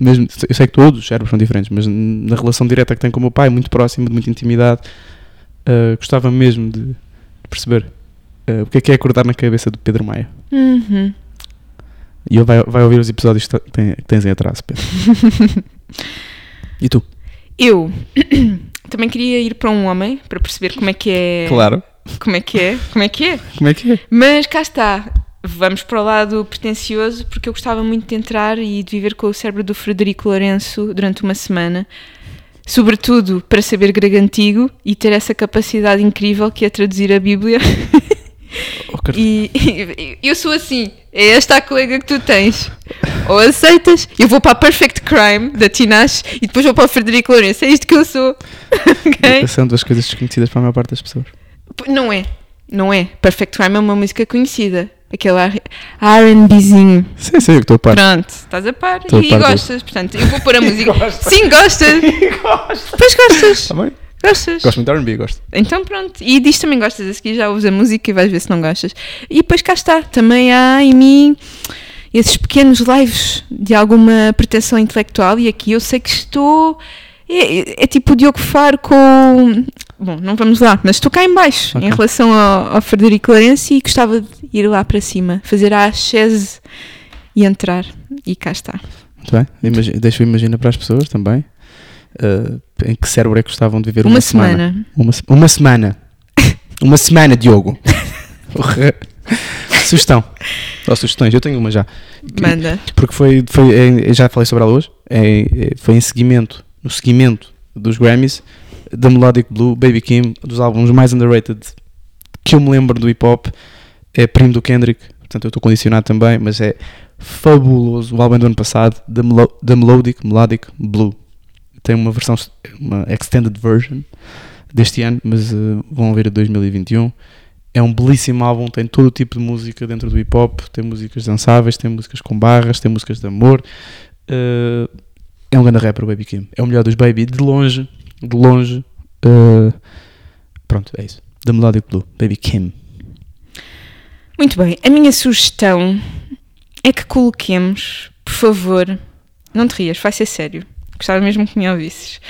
Mesmo, eu sei que todos os cérebros são diferentes, mas na relação direta que tenho com o meu pai, muito próximo, de muita intimidade, ah, gostava mesmo de, de perceber ah, o que é que é acordar na cabeça do Pedro Maia. Uhum. E ele vai, vai ouvir os episódios que tens em atraso, Pedro. e tu? Eu também queria ir para um homem para perceber como é que é. Claro. Como é que é? Como é que é? Como é que é? Mas cá está. Vamos para o lado pretencioso porque eu gostava muito de entrar e de viver com o cérebro do Frederico Lourenço durante uma semana. Sobretudo para saber grego antigo e ter essa capacidade incrível que é traduzir a Bíblia. Oh, E, e eu sou assim. É esta a colega que tu tens. Ou aceitas, eu vou para a Perfect Crime da Tinashe e depois vou para o Frederico Lourenço. É isto que eu sou. ok? São duas coisas desconhecidas para a maior parte das pessoas. Não é. Não é. Perfect Crime é uma música conhecida. Aquele R&Bzinho. Sim, sim, eu estou a par. Pronto, estás a par Estou a e par disso. gostas. Portanto, eu vou pôr a música. Sim, gostas. Pois gostas. Está bem? Gostas. Gosto muito de R&B, gosto. Então pronto. E diz também gostas. A seguir já ouves a música e vais ver se não gostas. E depois cá está. Também há em mim esses pequenos lives de alguma pretensão intelectual. E aqui eu sei que estou. É, é- é tipo o Diogo Faro com. Bom, não vamos lá, mas estou cá em baixo Ok. em relação ao, ao Frederico Lourenço e gostava de ir lá para cima, fazer a chaise e entrar. E cá está. Muito bem. Imagi- Deixa eu imaginar para as pessoas também. ah, em que cérebro é que gostavam de viver uma, Uma semana. Uma, se- uma semana. uma semana, Diogo. Sugestão. Ou sugestões, eu tenho uma já. Manda. Porque foi, foi é, já falei sobre ela hoje. É, é, foi em seguimento, no seguimento dos Grammys. Da Melodic Blue, Baby Kim, dos álbuns mais underrated que eu me lembro do hip hop, é primo do Kendrick, portanto eu estou condicionado também, mas é fabuloso. O álbum do ano passado, da Melo Melodic, Melodic Blue. Tem uma versão, uma extended version deste ano, mas uh, vão ver a 2021. É um belíssimo álbum, tem todo o tipo de música dentro do hip hop, tem músicas dançáveis, tem músicas com barras, tem músicas de amor. Uh, é um grande rapper o Baby Kim. É o melhor dos Baby, de longe, de longe. Uh, pronto, é isso. Da Melodic Blue, Baby Kim. Muito bem, a minha sugestão é que coloquemos, por favor, não te rias, vai ser sério. Gostava mesmo que me ouvisses.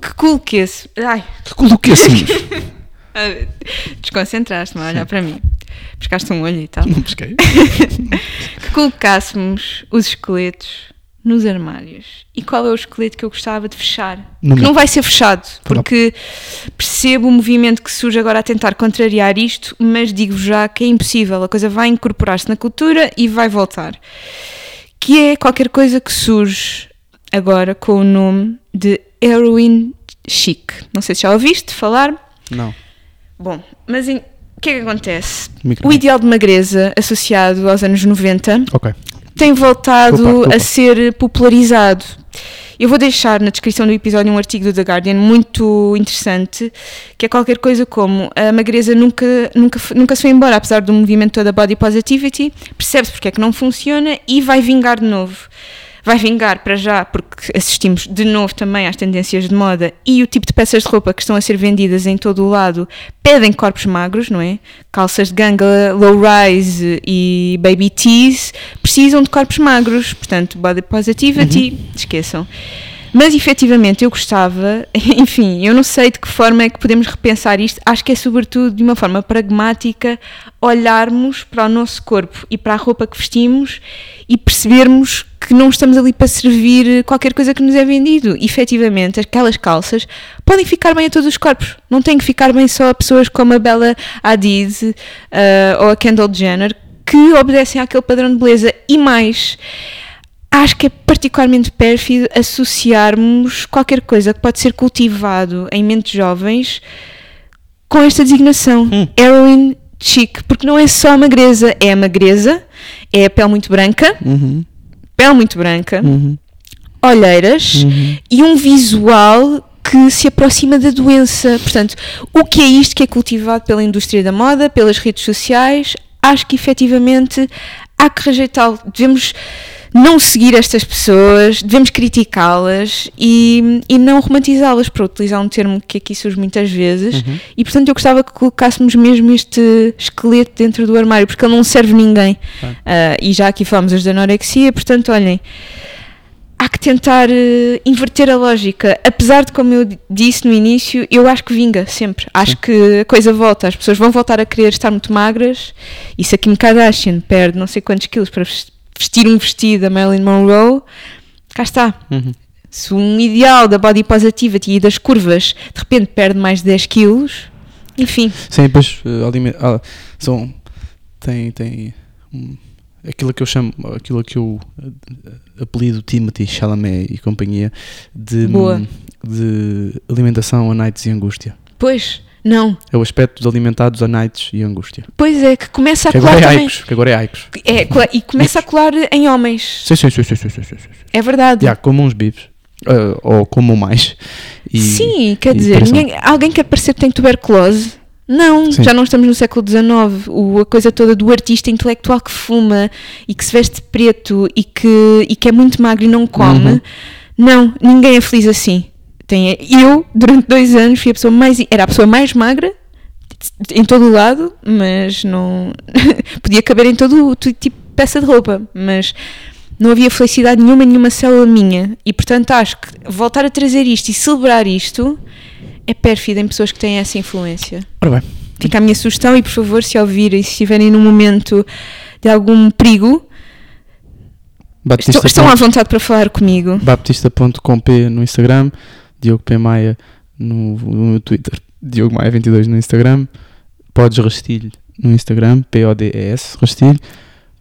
Que coloquesse. Ai. Que coloquéssemos. Desconcentraste-me a olhar para mim. Pescaste um olho e tal. Não pesquei. que colocássemos os esqueletos nos armários. E qual é o esqueleto que eu gostava de fechar? Meu. não vai ser fechado, porque percebo o movimento que surge agora a tentar contrariar isto, mas digo já que é impossível. A coisa vai incorporar-se na cultura e vai voltar. Que é qualquer coisa que surge agora com o nome de Heroin Chic. Não sei se já ouviste falar. Não. Bom, mas em- o que é que acontece? Micro. O ideal de magreza associado aos anos 90 Ok. Tem voltado Desculpa, desculpa. a ser popularizado. Eu vou deixar na descrição do episódio um artigo do The Guardian muito interessante, que é qualquer coisa como a magreza nunca, nunca, nunca se foi embora, apesar do movimento da body positivity, percebe-se porque é que não funciona e vai vingar de novo. Vai vingar para já, porque assistimos de novo também às tendências de moda e o tipo de peças de roupa que estão a ser vendidas em todo o lado pedem corpos magros, não é? Calças de ganga low-rise e baby tees precisam de corpos magros, portanto, body positivity, esqueçam. Mas efetivamente eu gostava, enfim, eu não sei de que forma é que podemos repensar isto, acho que é sobretudo de uma forma pragmática olharmos para o nosso corpo e para a roupa que vestimos e percebermos que não estamos ali para servir qualquer coisa que nos é vendido. Efetivamente, aquelas calças podem ficar bem a todos os corpos, não têm que ficar bem só a pessoas como a Bella Hadid ah, ou a Kendall Jenner que obedecem àquele padrão de beleza. E mais acho que é particularmente pérfido associarmos qualquer coisa que pode ser cultivado em mentes jovens com esta designação, Hum. heroin chic, porque não é só a magreza, é a magreza, é a pele muito branca, Uhum. pele muito branca, Uhum. olheiras Uhum. e um visual que se aproxima da doença. Portanto, o que é isto que é cultivado pela indústria da moda, pelas redes sociais? Acho que efetivamente há que rejeitá-lo. Devemos não seguir estas pessoas, devemos criticá-las e, e não romantizá-las, para utilizar um termo que aqui surge muitas vezes. Uhum. E portanto eu gostava que colocássemos mesmo este esqueleto dentro do armário, porque ele não serve ninguém. Ah, e já aqui falamos hoje da anorexia, portanto, olhem, há que tentar eh, inverter a lógica. Apesar de, como eu di- disse no início, eu acho que vinga sempre. Acho Sim. que a coisa volta. As pessoas vão voltar a querer estar muito magras. E se a Kim Kardashian perde não sei quantos quilos para vestir um vestido da Marilyn Monroe, cá está. Uhum. Se um ideal da body positivity e das curvas de repente perde mais de 10 quilos, enfim. Sim, depois eh, ah, são tem tem hum, aquilo que eu chamo, aquilo que eu eh, apelido Timothy Chalamet e companhia de Boa. de alimentação a nights e angústia. Pois, não. É o aspecto dos alimentados a nights e angústia. Pois é, que começa a Que colar agora é também. Aicos, que agora é Aicos. É, e começa a colar em homens. Sim, sim, sim, sim, sim, sim, sim. É verdade. Já, comam uns bifes. ah, ou comam mais. E- Sim, quer dizer, ninguém- alguém quer parecer que tem tuberculose? Não, Sim. já não estamos no século XIX. O, a coisa toda do artista intelectual que fuma e que se veste preto e que, e que é muito magro e não come. Uhum. Não, ninguém é feliz assim. Tem, eu, durante dois anos, fui a pessoa mais. Era a pessoa mais magra em todo o lado, mas não. podia caber em todo tipo de peça de roupa, mas não havia felicidade nenhuma, nenhuma célula minha. E portanto acho que voltar a trazer isto e celebrar isto é pérfido em pessoas que têm essa influência. Ora bem, Fica a minha sugestão e por favor, se ouvirem, se estiverem num momento de algum perigo, Batista estão, estão à vontade para falar comigo. Baptista.com.p no Instagram, Diogo P. Maia no, no Twitter, Diogo Maia 22 no Instagram, Podes Rastilho no Instagram, P-O-D-E-S, Rastilho,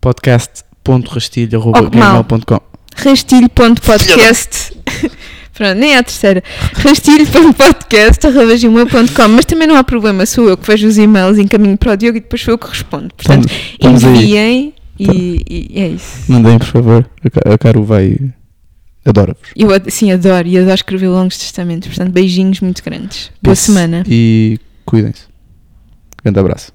podcast.rastilho.gmail.com Rastilho.podcast oh, Pronto, nem é a terceira. Rastilho.podcast.com. Mas também não há problema, sou eu que vejo os e-mails, encaminho para o Diogo e depois sou eu que respondo. Portanto, enviem e, e, é isso. Mandem, por favor. A Caro vai Adoro-vos. Eu, sim, adoro e adoro escrever longos testamentos. Portanto, beijinhos muito grandes. Boa semana. E cuidem-se. Grande abraço.